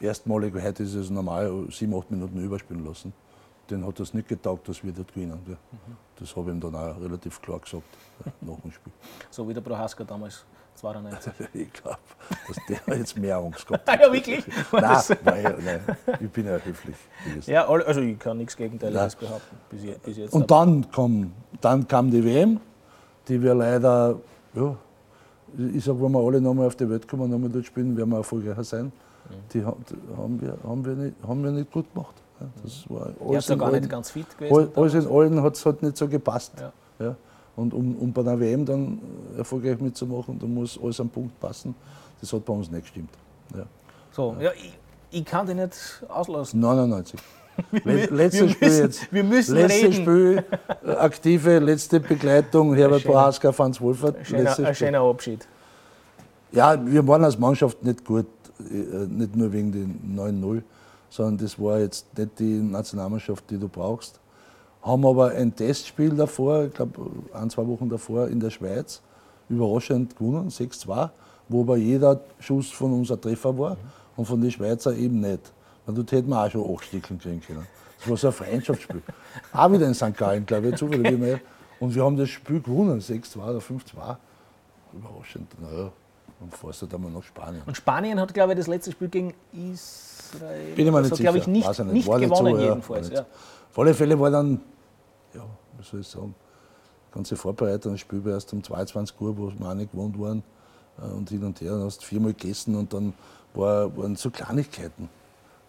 ich, erstmalig, heute ist es normal, sieben, acht Minuten überspielen lassen. Den hat das nicht getaugt, dass wir dort gewinnen. Ja. Mhm. Das habe ich ihm dann auch relativ klar gesagt ja, nach dem Spiel. So wie der Prohaska damals 92. ich glaube, dass der jetzt mehr Angst gehabt hat. ja, wirklich? Nein, nein, nein, ich bin ja höflich. Ja, also ich kann nichts Gegenteiliges behaupten. Bis, bis jetzt Und dann kam, dann kam die WM, die wir leider, ja, ich sage, wenn wir alle nochmal auf die Welt kommen und nochmal dort spielen, werden wir erfolgreicher sein. Die, die haben, wir, haben, wir nicht, haben wir nicht gut gemacht. Das war alles ja gar nicht ganz fit gewesen. Alles in allen hat es halt nicht so gepasst. Ja. Ja. Und um, um bei einer WM dann erfolgreich mitzumachen, da muss alles am Punkt passen. Das hat bei uns nicht gestimmt. Ja. So, ja, ich, ich kann dich nicht auslassen. 99. letztes Spiel jetzt. Wir müssen letztes reden. Spiel, äh, aktive letzte Begleitung, Herbert Prohaska, Franz Wolfert. Ein schöner Abschied. Ja, wir waren als Mannschaft nicht gut, äh, nicht nur wegen den 9-0, sondern das war jetzt nicht die Nationalmannschaft, die du brauchst haben aber ein Testspiel davor, ich glaube ein, zwei Wochen davor in der Schweiz, überraschend gewonnen, 6-2, wo aber jeder Schuss von uns ein Treffer war und von den Schweizer eben nicht. Weil dort hätten wir auch schon acht Stickeln kriegen können. Das war so ein Freundschaftsspiel. auch wieder in St. Gallen, glaube ich, zufällig. Und wir haben das Spiel gewonnen, 6-2 oder 5-2. Überraschend, naja. Dann fährst du dann mal nach Spanien. Und Spanien hat, glaube ich, das letzte Spiel gegen Israel Bin ich mir nicht also, sicher. Ich, nicht, nicht, nicht gewonnen, so, jedenfalls. Ja. Auf alle Fälle war dann ja, wie soll ich sagen, ganze Vorbereitung, das Spiel war erst um 22 Uhr, wo wir auch nicht gewohnt waren äh, und hin und her. Dann hast du viermal gegessen und dann war, waren so Kleinigkeiten.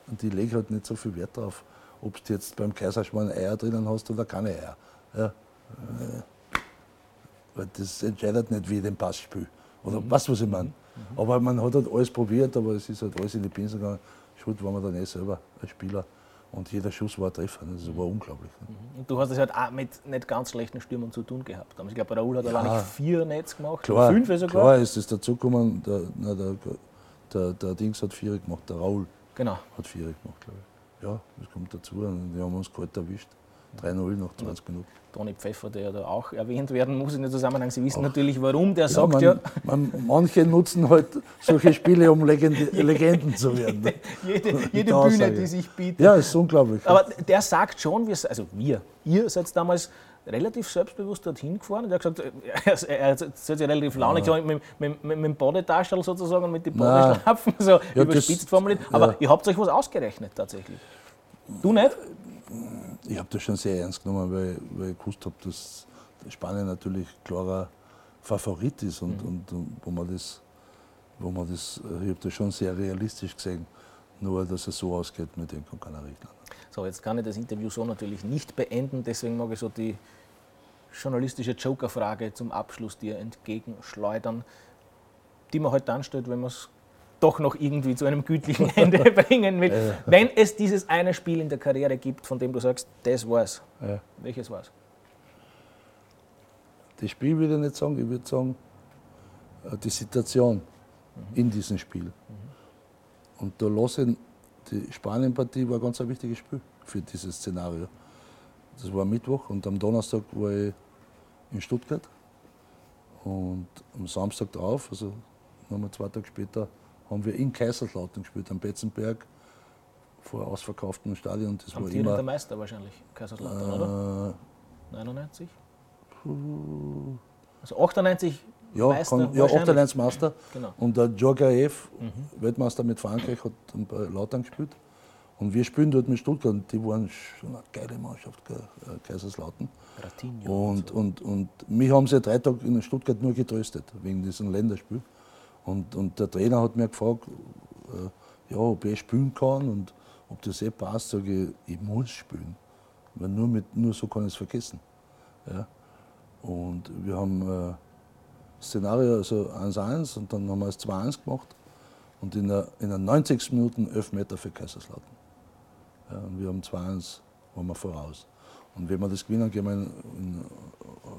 Und ich lege halt nicht so viel Wert drauf, ob du jetzt beim Kaiserschmarrn Eier drinnen hast oder keine Eier. Ja. Äh, weil das entscheidet nicht, wie ich den Pass spiele. Oder mhm. weißt du, was ich meine? Mhm. Aber man hat halt alles probiert, aber es ist halt alles in die Pinsel gegangen. Schuld war man dann eh selber als Spieler. Und jeder Schuss war ein Treffer. Das war unglaublich. Mhm. Und du hast es halt auch mit nicht ganz schlechten Stürmern zu tun gehabt. Ich glaube, Raoul hat ja. allein vier Netz gemacht, klar, fünf sogar. Klar ist es dazugekommen, der, der, der, der Dings hat vier gemacht, der Raoul genau. hat vier gemacht, glaube ich. Ja, das kommt dazu und die haben uns kalt erwischt. 3-0 nach 20 Minuten. Toni Pfeffer, der ja da auch erwähnt werden muss in dem Zusammenhang. Sie wissen auch. natürlich, warum. Der ja, sagt man, ja. Man, manche nutzen halt solche Spiele, um Legende, Legenden zu werden. jede, jede, Bühne, die sich bietet. Ja, ist unglaublich. Aber der sagt schon, wir, also wir, ihr seid damals relativ selbstbewusst dorthin gefahren. Der hat gesagt, er, er, hat sich relativ launig ja. mit, mit, mit, mit dem Badetaschel sozusagen, mit den Badeschlapfen, so ja, überspitzt formuliert. Aber ja. ihr habt euch was ausgerechnet tatsächlich. Du nicht? Ich habe das schon sehr ernst genommen, weil, weil ich gewusst habe, dass Spanien natürlich klarer Favorit ist und, mhm. und, und, wo man das, wo man das, ich habe das schon sehr realistisch gesehen, nur dass es so ausgeht mit den Kanarien. So, jetzt kann ich das Interview so natürlich nicht beenden, deswegen mag ich so die journalistische Joker-Frage zum Abschluss dir entgegenschleudern, die man halt dann stellt, wenn man es doch noch irgendwie zu einem gütlichen Ende bringen will. Ja. Wenn es dieses eine Spiel in der Karriere gibt, von dem du sagst, das war's. Ja. Welches war's? Das Spiel würde ich nicht sagen, ich würde sagen, äh, die Situation mhm. in diesem Spiel. Mhm. Und da lasse die Spanien-Partie war ganz ein wichtiges Spiel für dieses Szenario. Das war Mittwoch und am Donnerstag war ich in Stuttgart. Und am Samstag drauf, also nochmal zwei Tage später, haben wir in Kaiserslautern gespielt, am Betzenberg, vor ausverkauftem Stadion. Das war immer, der Meister wahrscheinlich, Kaiserslautern, äh, oder? 99? Also 98 ja, Meister? Kann, ja, 98 Meister. Genau. Und der Djorgaev, mhm. Weltmeister mit Frankreich, hat bei Lautern gespielt. Und wir spielen dort mit Stuttgart und die waren schon eine geile Mannschaft, äh, Kaiserslautern. Ratinho und, und, und, und mich haben sie drei Tage in Stuttgart nur getröstet, wegen diesem Länderspiel. Und, und der Trainer hat mir gefragt, äh, ja, ob ich spielen kann und ob das eh passt. Sage ich, ich muss spielen. Weil nur, mit, nur so kann ich es vergessen. Ja. Und wir haben äh, Szenario, also 1-1 und dann haben wir es 2-1 gemacht. Und in der, in der 90. Minute 11 Meter für Kaiserslautern. Ja, und wir haben 2-1 waren wir voraus. Und wenn wir das gewinnen, gehen wir in, in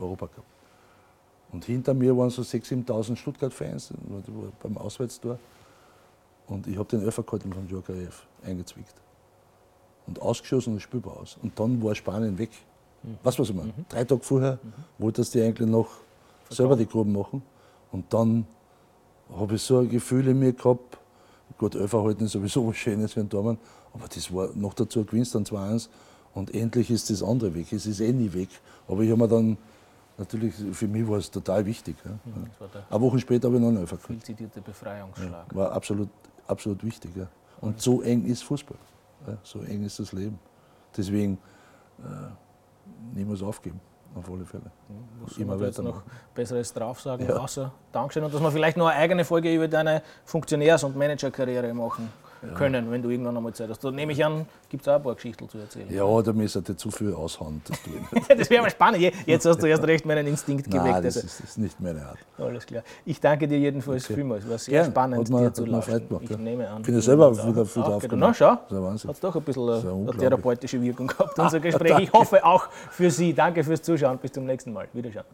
Europacup. Und hinter mir waren so 6.000, 7.000 Stuttgart-Fans beim Auswärtstor. Und ich habe den gehalten von Djokarev eingezwickt. Und ausgeschossen und spielbar aus. Und dann war Spanien weg. Mhm. Was weiß ich mal, mhm. drei Tage vorher mhm. wollte das die eigentlich noch Verkaufen. selber die Gruppen machen. Und dann habe ich so ein Gefühl in mir gehabt, Gut, Öffer halten ist sowieso was Schönes für einen Tormann, aber das war noch dazu gewinnst dann 2-1 und endlich ist das andere weg. Es ist eh nie weg. Aber ich habe mir dann natürlich, für mich war es total wichtig. Ja. Mhm, Eine Woche später habe ich noch einen Elfer Viel zitierte Befreiungsschlag. War absolut, absolut wichtig. Ja. Und so eng ist Fußball. Ja. So eng ist das Leben. Deswegen äh, niemals aufgeben auf alle Fälle. Was Immer weiter noch Besseres drauf sagen, ja. außer Dankeschön und dass wir vielleicht noch eine eigene Folge über deine Funktionärs- und Managerkarriere machen können, wenn du irgendwann einmal Zeit hast. Da nehme ich an, gibt es auch ein paar Geschichten zu erzählen. Ja, da müsste dir zu viel aushauen. Das, das wäre mal spannend. Jetzt hast du erst recht meinen Instinkt geweckt. Nein, das, also. ist, das ist nicht meine Art. Alles klar. Ich danke dir jedenfalls okay. vielmals. Es war sehr Gern. spannend, man, dir zu lauschen. Gemacht, ich ja. nehme an. Ich bin selber wieder viel drauf Na schau, hat doch ein bisschen eine, eine therapeutische Wirkung gehabt, unser Gespräch. ich hoffe auch für Sie. Danke fürs Zuschauen. Bis zum nächsten Mal. Wiederschauen.